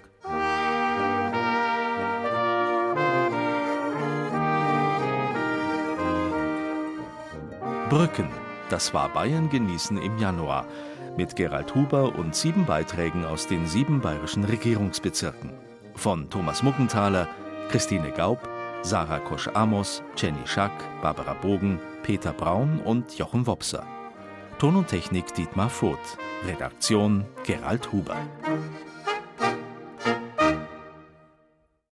Brücken, das war Bayern genießen im Januar mit Gerald Huber und sieben Beiträgen aus den sieben bayerischen Regierungsbezirken. Von Thomas Muggenthaler, Christine Gaub, Sarah Kosch-Amos, Jenny Schack, Barbara Bogen, Peter Braun und Jochen Wopser. Ton und Technik Dietmar Voth. Redaktion Gerald Huber.